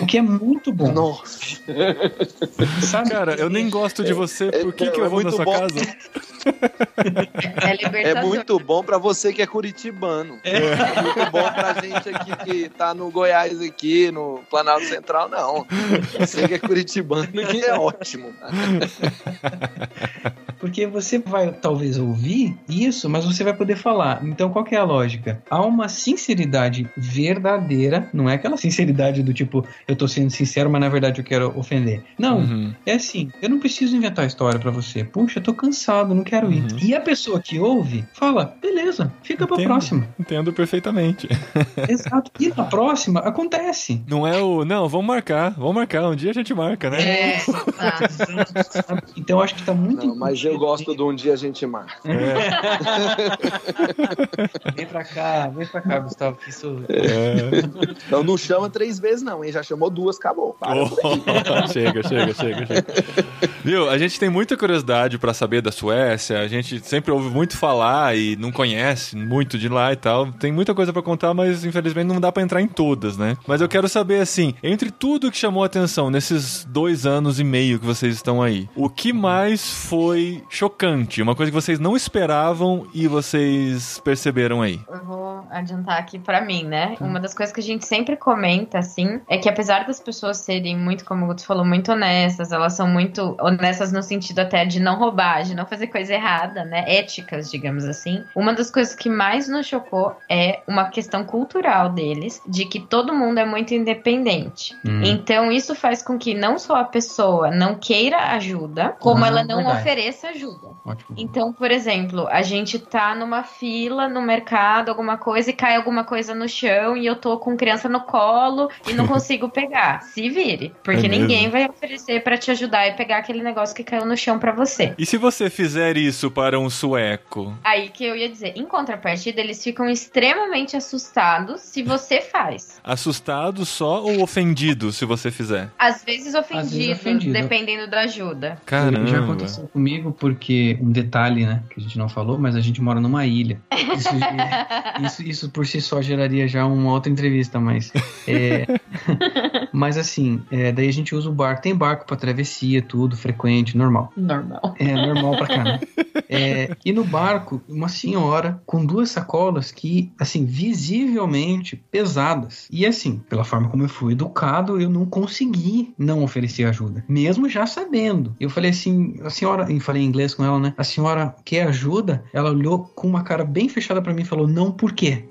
O que é muito bom. Nossa. (laughs) Sabe? Cara, eu nem gosto de você, por que, É- que eu é vou na sua bom. casa? (laughs) É É libertador. muito bom pra você que é curitibano. É. muito bom pra gente aqui que tá no Goiás aqui, no Planalto Central, não. Você que é curitibano que é ótimo. (laughs) Porque você vai talvez ouvir isso, mas você vai poder falar. Então qual que é a lógica? Há uma sinceridade verdadeira, não é aquela sinceridade do tipo, eu tô sendo sincero, mas na verdade eu quero ofender. Não, Uhum. é assim, eu não preciso inventar história pra você. Puxa, eu tô cansado, não quero ir. Uhum. E a pessoa que ouve fala, beleza, fica pra Entendo. próxima. Entendo perfeitamente. (laughs) Exato. E na próxima acontece. Não é o. Não, vamos marcar, vamos marcar. Um dia a gente marca, né? É, (laughs) tá. Então acho que tá muito Não, mas eu gosto de um dia a gente marca. (laughs) Vem pra cá, vem pra cá, Gustavo, que isso. É. Então não chama três vezes, não, hein? Já chamou duas, acabou. Para. Oh, chega, chega, chega, chega. Viu? A gente tem muita curiosidade pra saber da Suécia. A gente sempre ouve muito falar e não conhece muito de lá e tal. Tem muita coisa pra contar, mas infelizmente não dá pra entrar em todas, né? Mas eu quero saber assim, entre tudo que chamou atenção nesses dois anos e meio que vocês estão aí, o que mais foi chocante? Uma coisa que vocês não esperavam e vocês perceberam aí? Eu vou adiantar aqui pra mim, né? Uma das coisas que a gente sempre comenta, assim, é que apesar das pessoas serem muito, como o Guto falou, muito honestas, elas são muito honestas no sentido até de não roubar, de não fazer coisa errada, né? Éticas, digamos assim. Uma das coisas que mais nos chocou é uma questão cultural deles, de que todo mundo é muito independente. Hum. Então, isso faz com que não só a pessoa não queira ajuda, como Ah, ela não verdade. ofereça ajuda. Ótimo. Então, por exemplo, a gente tá numa fila no mercado, alguma coisa, e cai alguma coisa no chão e eu tô com criança no colo e não (laughs) consigo pegar. Se vire. Porque É ninguém vai oferecer pra te ajudar e pegar aquele negócio que caiu no chão pra você. E se você fizer isso para um sueco? Aí que eu ia dizer, em contrapartida, eles ficam extremamente assustados se você faz. Assustado só ou ofendido se você fizer? Às vezes ofendido, vezes ofendido. dependendo da ajuda. Caramba. Já aconteceu comigo porque um detalhe, né, que a gente não falou, mas a gente mora numa ilha. Isso, (laughs) isso, isso por si só geraria já uma outra entrevista, mas é, (laughs) mas assim, é, daí a gente usa o barco. Tem barco para travessia, tudo frequente, normal. Normal. É normal pra cá. né? (laughs) É, e no barco, uma senhora com duas sacolas que, assim, visivelmente pesadas. E assim, pela forma como eu fui educado, eu não consegui não oferecer ajuda, mesmo já sabendo. Eu falei assim, a senhora, e falei em inglês com ela, né? A senhora quer ajuda? Ela olhou com uma cara bem fechada pra mim e falou: Não, por quê?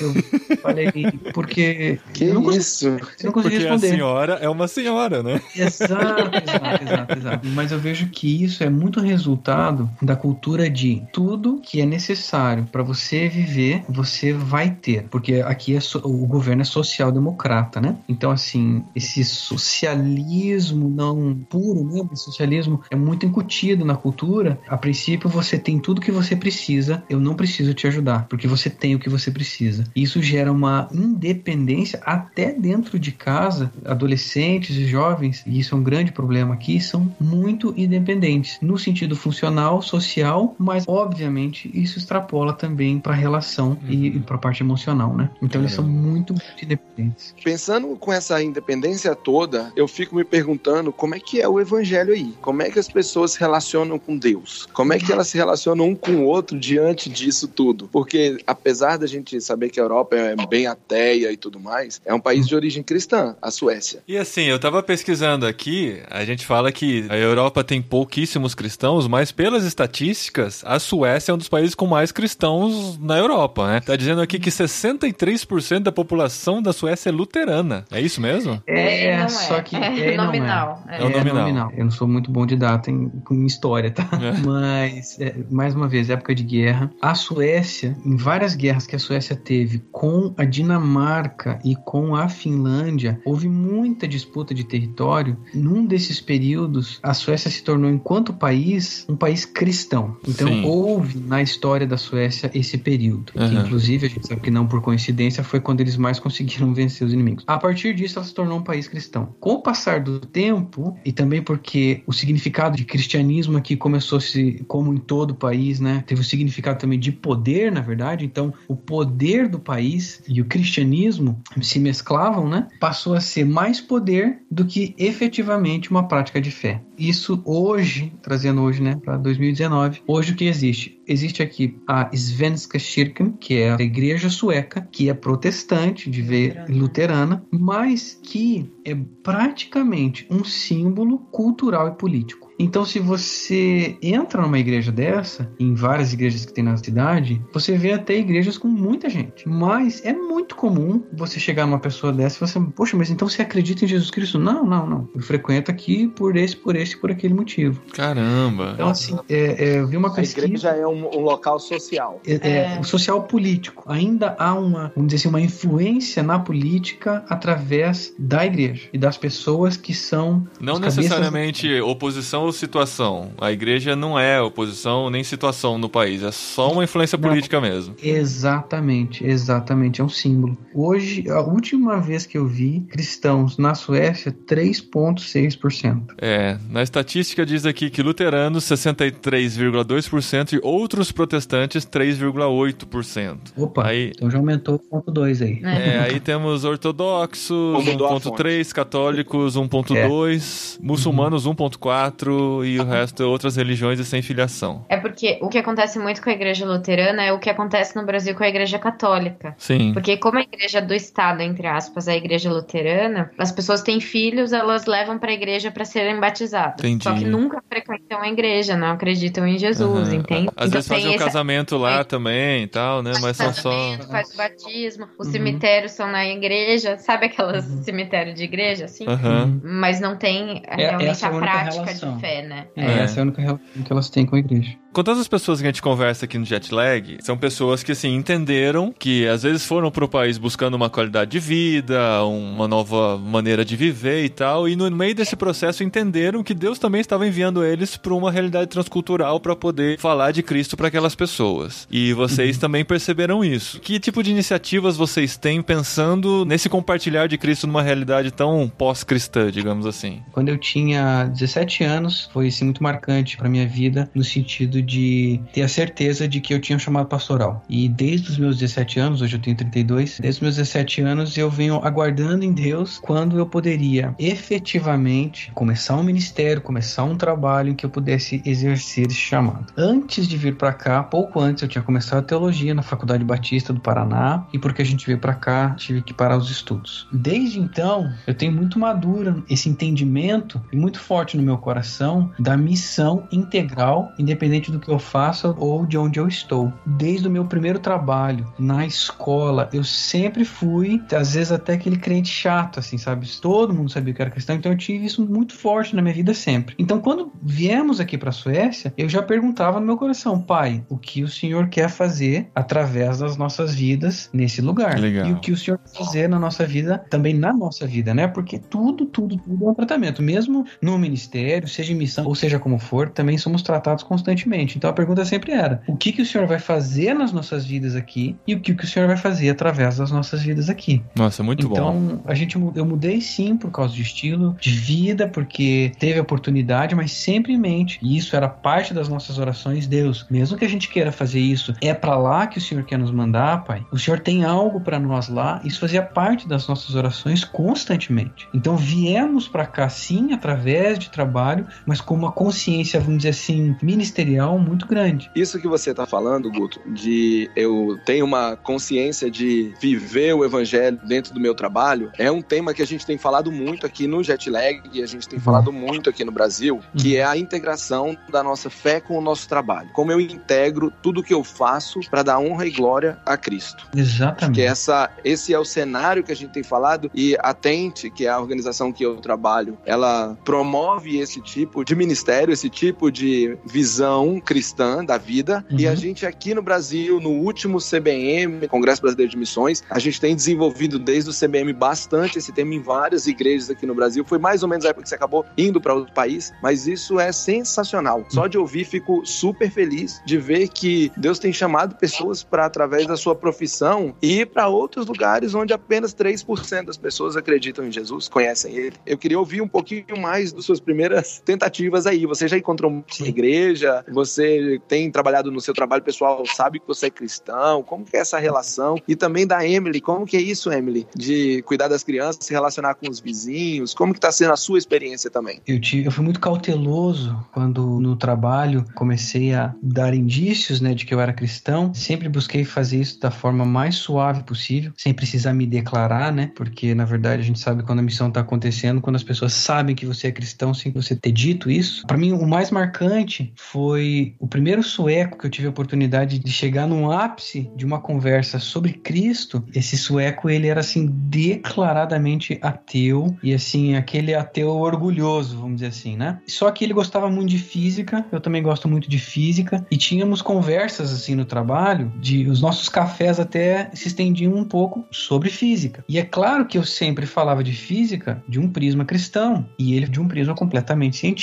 Eu (laughs) falei, porque. Que eu não consegui, isso? eu não consegui Porque responder. senhora é uma senhora, né? (laughs) Exato, exato, exato, exato. Mas eu vejo que isso é muito resultado da cultura de tudo que é necessário para você viver, você vai ter. Porque aqui é so- o governo é social-democrata, né? Então, assim, esse socialismo não puro, né? Esse socialismo é muito incutido na cultura. A princípio, você tem tudo que você precisa, eu não preciso te ajudar, porque você tem o que você precisa. Isso gera uma independência até dentro de casa. Adolescentes e jovens, e isso é um grande problema aqui, são muito independentes no sentido funcional, social, mas obviamente isso extrapola também para a relação e, e para a parte emocional, né? Então eles são muito, muito independentes. Pensando com essa independência toda, eu fico me perguntando como é que é o evangelho aí? Como é que as pessoas se relacionam com Deus? Como é que elas se relacionam um com o outro diante disso tudo? Porque apesar da gente saber que a Europa é bem ateia e tudo mais, é um país de origem cristã, a Suécia. E assim, eu tava pesquisando aqui, a gente fala que a Europa tem pouquíssimos cristãos, mas pelas estatísticas, a Suécia é um dos países com mais cristãos na Europa, né? Tá dizendo aqui que 63% da população da Suécia é luterana. É isso mesmo? É, não é. só que É é, não nominal. É o nominal. Eu não sou muito bom de data em, em história, tá? É. (laughs) Mas, é, mais uma vez, época de guerra. A Suécia, em várias guerras que a Suécia teve com a Dinamarca e com a Finlândia, houve muita disputa de território. Num desses períodos, a Suécia se tornou, enquanto país, um país cristão. Então, Sim. houve na história da Suécia esse período. Que, Uhum. inclusive, a gente sabe que não por coincidência, foi quando eles mais conseguiram (laughs) vencer os inimigos. A partir disso, ela se tornou um país cristão. Com o passar do tempo, e também porque o significado de cristianismo aqui começou a se, como em todo o país, né? Teve o significado também de poder, na verdade. Então, o poder do país e o cristianismo se mesclavam, né? Passou a ser mais poder do que efetivamente uma prática de fé. Isso hoje, trazendo hoje, né, para 2019, hoje o que existe? Existe aqui a Svenska Kyrkan, que é a igreja sueca, que é protestante, de ver luterana, mas que é praticamente um símbolo cultural e político. Então, se você entra numa igreja dessa, em várias igrejas que tem na cidade, você vê até igrejas com muita gente. Mas é muito comum você chegar numa pessoa dessa e você, poxa, mas então você acredita em Jesus Cristo? Não, não, não. Eu frequento aqui por esse, por esse, por aquele motivo. Caramba. Então, assim, é, é, eu vi uma A pesquisa. igreja é um, um local social. É, é, É. social político. Ainda há uma, vamos dizer assim, uma influência na política através da igreja e das pessoas que são Não cabeças- necessariamente oposição ou situação. A igreja não é oposição nem situação no país. É só uma influência Não. política mesmo. Exatamente, exatamente, é um símbolo. Hoje, a última vez que eu vi cristãos na Suécia, 3,6%. É, na estatística diz aqui que luteranos 63,2% e outros protestantes 3,8%. Opa, Aí- então já aumentou 0,2 aí. É, aí temos ortodoxos mudou a 1.3, católicos 1.2, muçulmanos 1.4 e o resto é outras religiões e sem filiação. É porque o que acontece muito com a igreja luterana é o que acontece no Brasil com a igreja católica. Sim. Porque como a igreja do Estado, entre aspas, é a igreja luterana, as pessoas têm filhos, elas levam pra igreja pra serem batizadas. Entendi. Só que nunca frequentam a igreja, não acreditam em Jesus, Aham. entende? Às vezes fazem o esse- casamento lá também e tal, né? Mas são só. casamento, faz o batismo, os Uhum. cemitérios são na igreja, sabe aquelas cemitério de igreja, assim? Aham. Mas não tem realmente essa é a a única prática relação. Fé, né? É, É. Essa é a única relação que elas têm com a igreja. Com todas as pessoas que a gente conversa aqui no Jetlag, são pessoas que, assim, entenderam que às vezes foram pro país buscando uma qualidade de vida, uma nova maneira de viver e tal, e no meio desse processo entenderam que Deus também estava enviando eles para uma realidade transcultural para poder falar de Cristo para aquelas pessoas. E vocês também perceberam isso. Que tipo de iniciativas vocês têm pensando nesse compartilhar de Cristo numa realidade tão pós-cristã, digamos assim? Quando eu tinha 17 anos, foi assim, muito marcante para minha vida, no sentido de ter a certeza de que eu tinha um chamado pastoral. E desde os meus 17 anos, hoje eu tenho 32, desde os meus 17 anos eu venho aguardando em Deus quando eu poderia efetivamente começar um ministério, começar um trabalho em que eu pudesse exercer esse chamado. Antes de vir para cá, pouco antes eu tinha começado a teologia na Faculdade Batista do Paraná e porque a gente veio para cá, tive que parar os estudos. Desde então, eu tenho muito madura esse entendimento e muito forte no meu coração da missão integral, independente do que eu faça ou de onde eu estou. Desde o meu primeiro trabalho na escola, eu sempre fui, às vezes até aquele crente chato, assim, sabe? Todo mundo sabia que era cristão, então eu tive isso muito forte na minha vida sempre. Então, quando viemos aqui para a Suécia, eu já perguntava no meu coração, pai, o que o Senhor quer fazer através das nossas vidas nesse lugar? Legal. E o que o Senhor quer fazer na nossa vida, também na nossa vida, né? Porque tudo, tudo, tudo é um tratamento. Mesmo no ministério, seja em missão ou seja como for, também somos tratados constantemente. Então a pergunta sempre era: o que, que o Senhor vai fazer nas nossas vidas aqui e o que, que o Senhor vai fazer através das nossas vidas aqui? Nossa, muito bom. então, a gente, eu mudei sim por causa de estilo de vida, porque teve oportunidade, mas sempre em mente. E isso era parte das nossas orações. Deus, mesmo que a gente queira fazer isso, é para lá que o Senhor quer nos mandar, Pai. O Senhor tem algo para nós lá. Isso fazia parte das nossas orações constantemente. Então, viemos para cá sim, através de trabalho, mas com uma consciência, vamos dizer assim, ministerial muito grande. Isso que você tá falando, Guto, de eu tenho uma consciência de viver o evangelho dentro do meu trabalho, é um tema que a gente tem falado muito aqui no Jetlag e a gente tem falado muito aqui no Brasil, que é a integração da nossa fé com o nosso trabalho. Como eu integro tudo que eu faço para dar honra e glória a Cristo. Exatamente. Que essa, esse é o cenário que a gente tem falado e a Tente, que é a organização que eu trabalho, ela promove esse tipo de ministério, esse tipo de visão cristã da vida. Uhum. E a gente aqui no Brasil, no último CBM, Congresso Brasileiro de Missões, a gente tem desenvolvido desde o CBM bastante esse tema em várias igrejas aqui no Brasil. Foi mais ou menos a época que você acabou indo para outro país, mas isso é sensacional. Só de ouvir, fico super feliz de ver que Deus tem chamado pessoas para, através da sua profissão, ir para outros lugares onde apenas 3% das pessoas acreditam em Jesus, conhecem ele. Eu queria ouvir um pouquinho mais das suas primeiras tentativas aí. Você já encontrou uma igreja? Você tem trabalhado no seu trabalho pessoal, sabe que você é cristão? Como que é essa relação? E também da Emily, como que é isso, Emily? De cuidar das crianças, se relacionar com os vizinhos? Como que tá sendo a sua experiência também? Eu, tive, eu fui muito cauteloso quando no trabalho comecei a dar indícios né, de que eu era cristão. Sempre busquei fazer isso da forma mais suave possível, sem precisar me declarar, né? Porque na verdade a gente sabe quando a missão está acontecendo, quando as pessoas sabem que você é cristão, sem você ter dito isso. Para mim, o mais marcante foi o primeiro sueco que eu tive a oportunidade de chegar num ápice de uma conversa sobre Cristo. Esse sueco, ele era assim declaradamente ateu e assim aquele ateu orgulhoso, vamos dizer assim, né? Só que ele gostava muito de física, eu também gosto muito de física e tínhamos conversas assim no trabalho de os nossos cafés até se estendiam um pouco sobre física. E é claro que eu sempre falava de física de um prisma cristão e ele de um prisma completamente científico.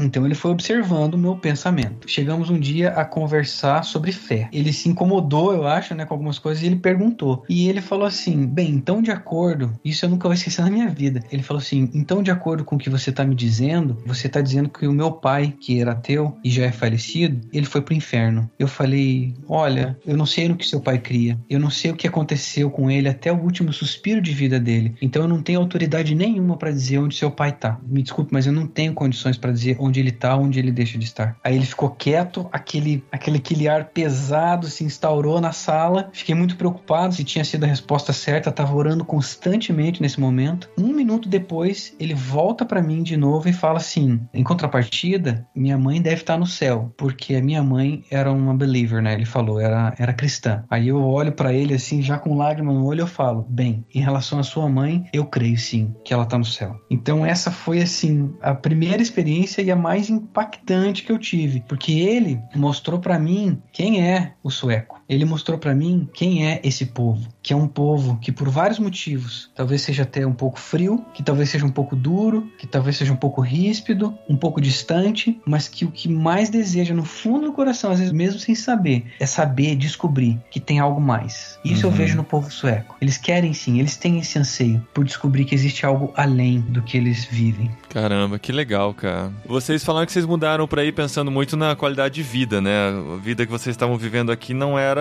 Então ele foi observando o meu pensamento. Chegamos um dia a conversar sobre fé. Ele se incomodou, eu acho, né, com algumas coisas e ele perguntou. E ele falou assim: "Bem, então de acordo, isso eu nunca vou esquecer na minha vida". Ele falou assim: "Então de acordo com o que você está me dizendo, você está dizendo que o meu pai, que era ateu e já é falecido, ele foi pro inferno". Eu falei: "Olha, eu não sei no que seu pai cria. Eu não sei o que aconteceu com ele até o último suspiro de vida dele. Então eu não tenho autoridade nenhuma para dizer onde seu pai tá. Me desculpe, mas eu não tenho condições para dizer onde ele tá, onde ele deixa de estar". Aí ele ficou quieto, aquele aquele aquele ar pesado se instaurou na sala. Fiquei muito preocupado se tinha sido a resposta certa, tava orando constantemente nesse momento. Um minuto depois, ele volta para mim de novo e fala assim: em contrapartida, minha mãe deve estar no céu, porque a minha mãe era uma believer, né? Ele falou, era, era cristã. Aí eu olho para ele assim, já com lágrima no olho, eu falo: bem, em relação à sua mãe, eu creio sim que ela tá no céu. Então essa foi assim a primeira experiência e a mais impactante que eu tive, porque ele mostrou para mim quem é o sueco. Ele mostrou para mim quem é esse povo, que é um povo que por vários motivos, talvez seja até um pouco frio, que talvez seja um pouco duro, que talvez seja um pouco ríspido, um pouco distante, mas que o que mais deseja no fundo do coração, às vezes mesmo sem saber, é saber, descobrir que tem algo mais. Isso Uhum. eu vejo no povo sueco. Eles querem sim, eles têm esse anseio por descobrir que existe algo além do que eles vivem. Caramba, que legal, cara. Vocês falaram que vocês mudaram pra ir pensando muito na qualidade de vida, né? A vida que vocês estavam vivendo aqui não era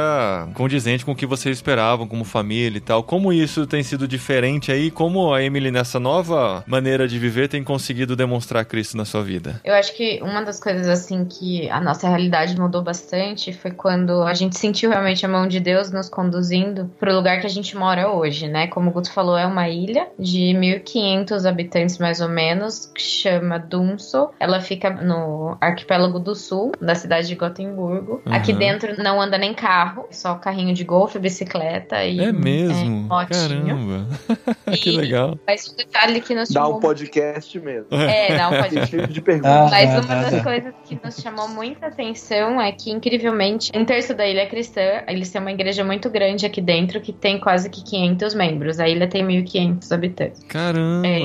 condizente com o que vocês esperavam como família e tal. Como isso tem sido diferente aí? Como a Emily, nessa nova maneira de viver, tem conseguido demonstrar Cristo na sua vida? Eu acho que uma das coisas assim que a nossa realidade mudou bastante foi quando a gente sentiu realmente a mão de Deus nos conduzindo pro lugar que a gente mora hoje, né? Como o Guto falou, é uma ilha de 1.500 habitantes mais ou menos, que chama Dunso. Ela fica no arquipélago do sul, da cidade de Gotemburgo. Uhum. Aqui dentro não anda nem carro, só carrinho de golfe, bicicleta e É mesmo? é, motinho. Caramba. (laughs) que E- legal. Mas um detalhe que nos Dá chamou um podcast mesmo. É, dá um (laughs) podcast. Cheio de perguntas. Ah, Mas uma das coisas que nos chamou muita atenção é que, incrivelmente, um terço da ilha é cristã. Eles têm uma igreja muito grande aqui dentro que tem quase que 500 membros. A ilha tem 1.500 habitantes. Caramba. É.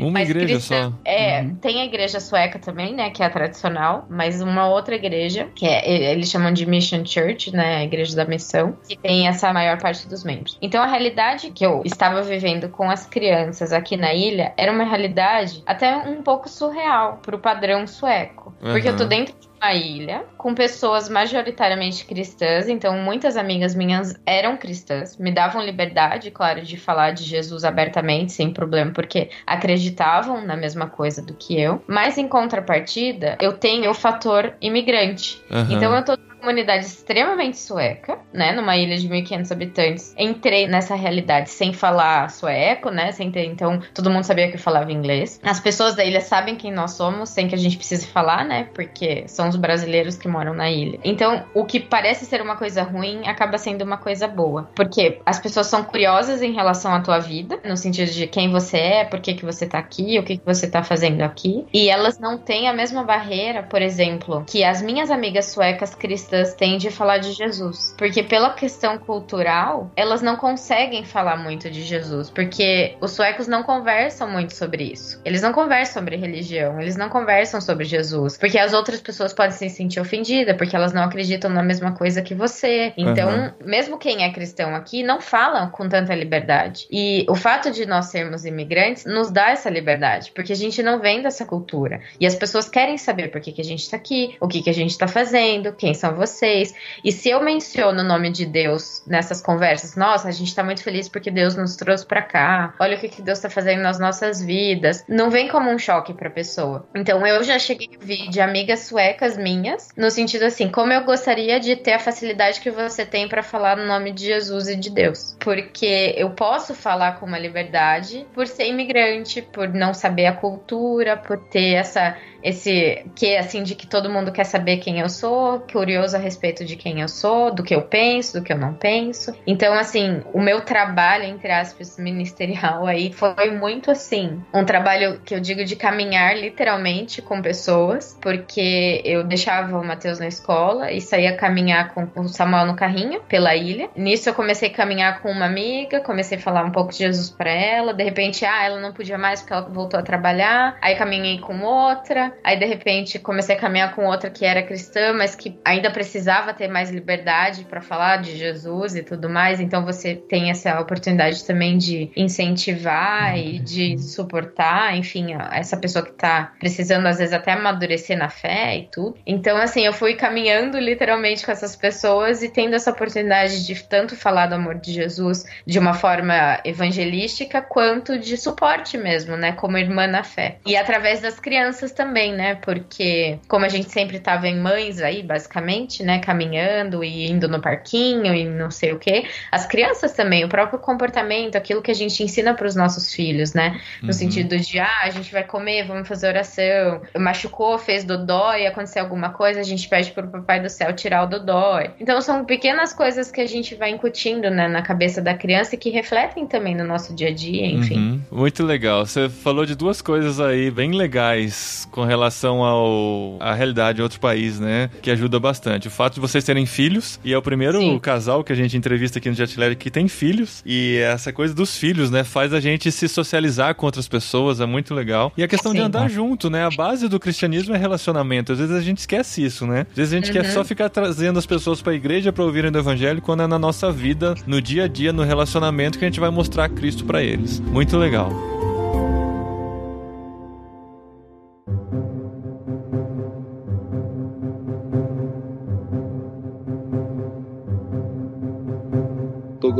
Uma Mas igreja cristã- só. É, Uhum. tem a igreja sueca também, né, que é a tradicional, mas uma outra igreja, que é, eles chamam de Mission Church, né, a da missão, que tem essa maior parte dos membros. Então a realidade que eu estava vivendo com as crianças aqui na ilha era uma realidade até um pouco surreal pro padrão sueco. Porque eu tô Uhum. dentro de uma ilha com pessoas majoritariamente cristãs, então muitas amigas minhas eram cristãs, me davam liberdade, claro, de falar de Jesus abertamente, sem problema, porque acreditavam na mesma coisa do que eu. Mas em contrapartida, eu tenho o fator imigrante. Aham. Então eu tô comunidade extremamente sueca, né, numa ilha de 1500 habitantes. Entrei nessa realidade sem falar sueco, né, sem ter, então todo mundo sabia que eu falava inglês. As pessoas da ilha sabem quem nós somos, sem que a gente precise falar, né, porque são os brasileiros que moram na ilha. Então, o que parece ser uma coisa ruim acaba sendo uma coisa boa, porque as pessoas são curiosas em relação à tua vida, no sentido de quem você é, por que que você tá aqui, o que que você tá fazendo aqui, e elas não têm a mesma barreira, por exemplo, que as minhas amigas suecas cristãs têm de falar de Jesus, porque pela questão cultural, elas não conseguem falar muito de Jesus, porque os suecos não conversam muito sobre isso. Eles não conversam sobre religião, eles não conversam sobre Jesus, porque as outras pessoas podem se sentir ofendidas, porque elas não acreditam na mesma coisa que você. Então, Aham. mesmo quem é cristão aqui não fala com tanta liberdade. E o fato de nós sermos imigrantes nos dá essa liberdade, porque a gente não vem dessa cultura. E as pessoas querem saber por que, que a gente tá aqui, o que, que a gente tá fazendo, quem são vocês. E se eu menciono o nome de Deus nessas conversas, nossa, a gente tá muito feliz porque Deus nos trouxe para cá. Olha o que, que Deus tá fazendo nas nossas vidas. Não vem como um choque pra pessoa. Então eu já cheguei a ouvir de amigas suecas minhas, no sentido assim, como eu gostaria de ter a facilidade que você tem para falar no nome de Jesus e de Deus. Porque eu posso falar com uma liberdade por ser imigrante, por não saber a cultura, por ter essa esse que assim de que todo mundo quer saber quem eu sou, curioso a respeito de quem eu sou, do que eu penso, do que eu não penso. Então, assim, o meu trabalho entre aspas (laughs) ministerial aí foi muito assim, um trabalho que eu digo de caminhar literalmente com pessoas, porque eu deixava o Matheus na escola e saía caminhar com o Samuel no carrinho pela ilha. Nisso eu comecei a caminhar com uma amiga, comecei a falar um pouco de Jesus para ela, de repente, ah, ela não podia mais porque ela voltou a trabalhar. Aí caminhei com outra, Aí, de repente, comecei a caminhar com outra que era cristã, mas que ainda precisava ter mais liberdade para falar de Jesus e tudo mais. Então, você tem essa oportunidade também de incentivar e de suportar, enfim, essa pessoa que tá precisando, às vezes, até amadurecer na fé e tudo. Então, assim, eu fui caminhando literalmente com essas pessoas e tendo essa oportunidade de tanto falar do amor de Jesus de uma forma evangelística, quanto de suporte mesmo, né? Como irmã na fé. E através das crianças também também, né? Porque como a gente sempre tava em mães aí, basicamente, né? Caminhando e indo no parquinho e não sei o que, as crianças também, o próprio comportamento, aquilo que a gente ensina para os nossos filhos, né? No uhum. sentido de, ah, a gente vai comer, vamos fazer oração, machucou, fez dodói, aconteceu alguma coisa, a gente pede pro papai do céu tirar o dodói. Então são pequenas coisas que a gente vai incutindo, né, na cabeça da criança e que refletem também no nosso dia a dia, enfim. Uhum. Muito legal. Você falou de duas coisas aí bem legais com relação ao à realidade de outro país, né? Que ajuda bastante. O fato de vocês terem filhos, e é o primeiro Sim. casal que a gente entrevista aqui no Jetlag que tem filhos, e essa coisa dos filhos, né? Faz a gente se socializar com outras pessoas, é muito legal. E a questão Sim. de andar junto, né? A base do cristianismo é relacionamento. Às vezes a gente esquece isso, né? Às vezes a gente uhum. quer só ficar trazendo as pessoas para a igreja para ouvirem do evangelho, quando é na nossa vida, no dia a dia, no relacionamento que a gente vai mostrar Cristo para eles. Muito legal.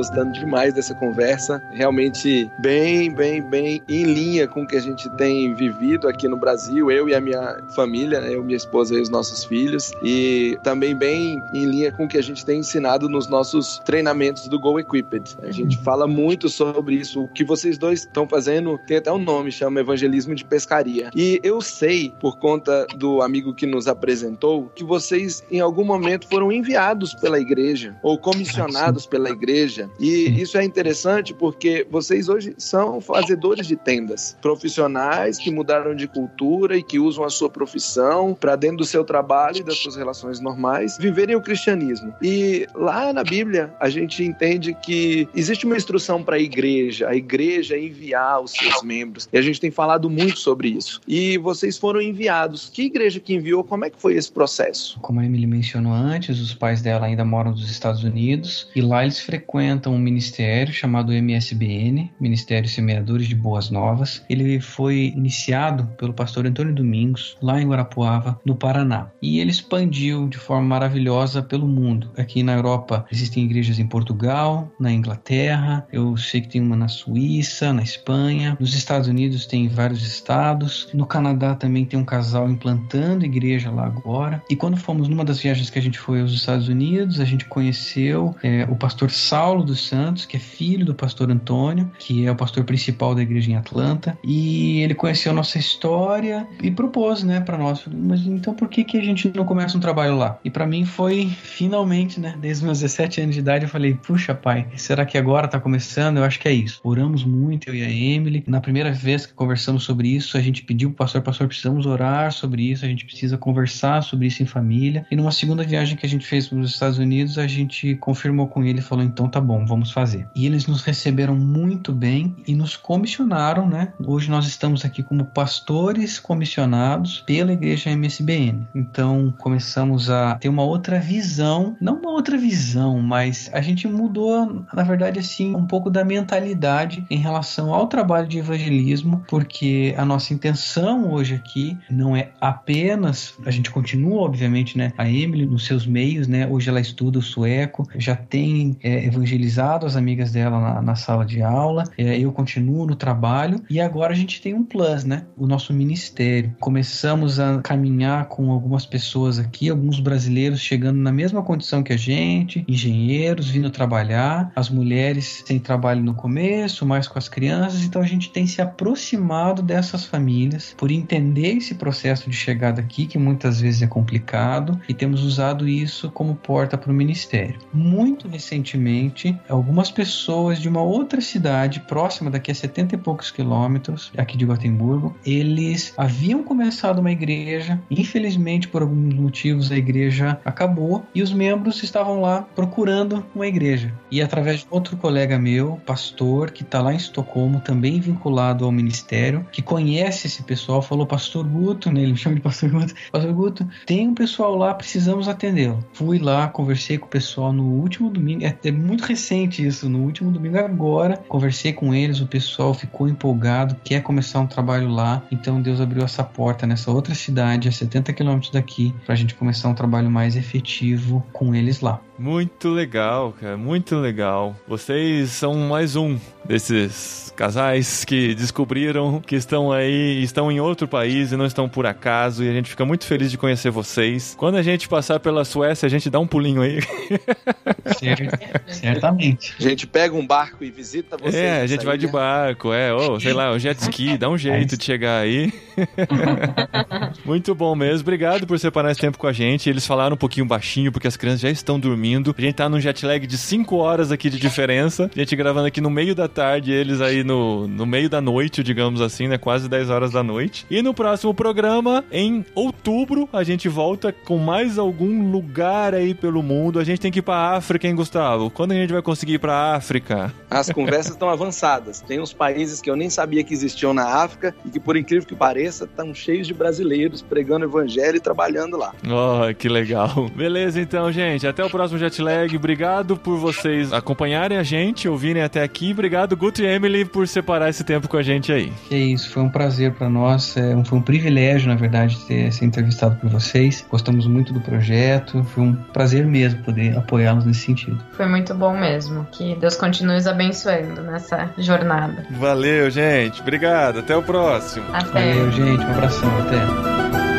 Gostando demais dessa conversa. Realmente bem, bem, bem em linha com o que a gente tem vivido aqui no Brasil, eu e a minha família, né? eu, minha esposa e os nossos filhos. E também bem em linha com o que a gente tem ensinado nos nossos treinamentos do Go Equipped. A gente uhum. fala muito sobre isso. O que vocês dois estão fazendo tem até um nome, chama Evangelismo de Pescaria. E eu sei, por conta do amigo que nos apresentou, que vocês em algum momento foram enviados pela igreja ou comissionados pela igreja e isso é interessante porque vocês hoje são fazedores de tendas, profissionais que mudaram de cultura e que usam a sua profissão para dentro do seu trabalho e das suas relações normais viverem o cristianismo. E lá na Bíblia a gente entende que existe uma instrução para a igreja, a igreja enviar os seus membros. E a gente tem falado muito sobre isso. E vocês foram enviados. Que igreja que enviou? Como é que foi esse processo? Como a Emily mencionou antes, os pais dela ainda moram nos Estados Unidos e lá eles frequentam um ministério chamado MSBN, Ministério Semeadores de Boas Novas. Ele foi iniciado pelo pastor Antônio Domingos, lá em Guarapuava, no Paraná. E ele expandiu de forma maravilhosa pelo mundo. Aqui na Europa existem igrejas em Portugal, na Inglaterra, eu sei que tem uma na Suíça, na Espanha, nos Estados Unidos tem vários estados, no Canadá também tem um casal implantando igreja lá agora. E quando fomos numa das viagens que a gente foi aos Estados Unidos, a gente conheceu é, o pastor Saulo dos Santos, que é filho do pastor Antônio, que é o pastor principal da igreja em Atlanta, e ele conheceu nossa história e propôs, né, para nós, mas então por que que a gente não começa um trabalho lá? E para mim foi finalmente, né, desde meus 17 anos de idade, eu falei, puxa, pai, será que agora tá começando? Eu acho que é isso. Oramos muito eu e a Emily. Na primeira vez que conversamos sobre isso, a gente pediu pro pastor, pastor, precisamos orar sobre isso, a gente precisa conversar sobre isso em família. E numa segunda viagem que a gente fez para os Estados Unidos, a gente confirmou com ele, falou, então tá bom bom, vamos fazer. E eles nos receberam muito bem e nos comissionaram, né? Hoje nós estamos aqui como pastores comissionados pela igreja MSBN. Então começamos a ter uma outra visão, não uma outra visão, mas a gente mudou, na verdade, assim, um pouco da mentalidade em relação ao trabalho de evangelismo, porque a nossa intenção hoje aqui não é apenas, a gente continua, obviamente, né? A Emily nos seus meios, né? Hoje ela estuda o sueco, já tem é, evangelizado as amigas dela na, na sala de aula, é, eu continuo no trabalho e agora a gente tem um plus, né? O nosso ministério. Começamos a caminhar com algumas pessoas aqui, alguns brasileiros chegando na mesma condição que a gente, engenheiros vindo trabalhar, as mulheres sem trabalho no começo, mais com as crianças, então a gente tem se aproximado dessas famílias por entender esse processo de chegada aqui, que muitas vezes é complicado, e temos usado isso como porta para o ministério. Muito recentemente, algumas pessoas de uma outra cidade próxima daqui a 70 e poucos quilômetros, aqui de Gotemburgo, eles haviam começado uma igreja, infelizmente por alguns motivos a igreja acabou e os membros estavam lá procurando uma igreja. E através de outro colega meu, pastor, que está lá em Estocolmo, também vinculado ao ministério, que conhece esse pessoal, falou: Pastor Guto, né? ele me chama de Pastor Guto, Pastor Guto, tem um pessoal lá, precisamos atendê-lo. Fui lá, conversei com o pessoal no último domingo, é, é muito recente isso, no último domingo agora, conversei com eles, o pessoal ficou empolgado, quer começar um trabalho lá, então Deus abriu essa porta nessa outra cidade, a 70 quilômetros daqui, para a gente começar um trabalho mais efetivo com eles lá. Muito legal, cara, muito legal. Vocês são mais um desses casais que descobriram que estão aí, estão em outro país e não estão por acaso, e a gente fica muito feliz de conhecer vocês. Quando a gente passar pela Suécia, a gente dá um pulinho aí. Certamente. A gente pega um barco e visita vocês. É, a gente vai de barco, é, ou sei lá, um jet (laughs) ski, dá um jeito de chegar aí. (laughs) muito bom mesmo. Obrigado por separar esse tempo com a gente. Eles falaram um pouquinho baixinho porque as crianças já estão dormindo. A gente tá num jet lag de 5 horas aqui de diferença. A gente gravando aqui no meio da tarde, eles aí no, no meio da noite, digamos assim, né? Quase 10 horas da noite. E no próximo programa, em outubro, a gente volta com mais algum lugar aí pelo mundo. A gente tem que ir pra África, hein, Gustavo? Quando a gente vai conseguir ir pra África? As conversas estão avançadas. Tem uns países que eu nem sabia que existiam na África e que, por incrível que pareça, estão cheios de brasileiros pregando evangelho e trabalhando lá. Oh, que legal. Beleza, então, gente. Até o próximo jet lag. Obrigado por vocês acompanharem a gente, ouvirem até aqui. Obrigado, Guto e Emily, por separar esse tempo com a gente aí. É isso, foi um prazer para nós, é, foi um privilégio, na verdade, ter ser entrevistado por vocês. Gostamos muito do projeto, foi um prazer mesmo poder apoiá-los nesse sentido. Foi muito bom mesmo. Que Deus continue os abençoando nessa jornada. Valeu, gente. Obrigado. Até o próximo. Até. Valeu, gente. Um abração. Até.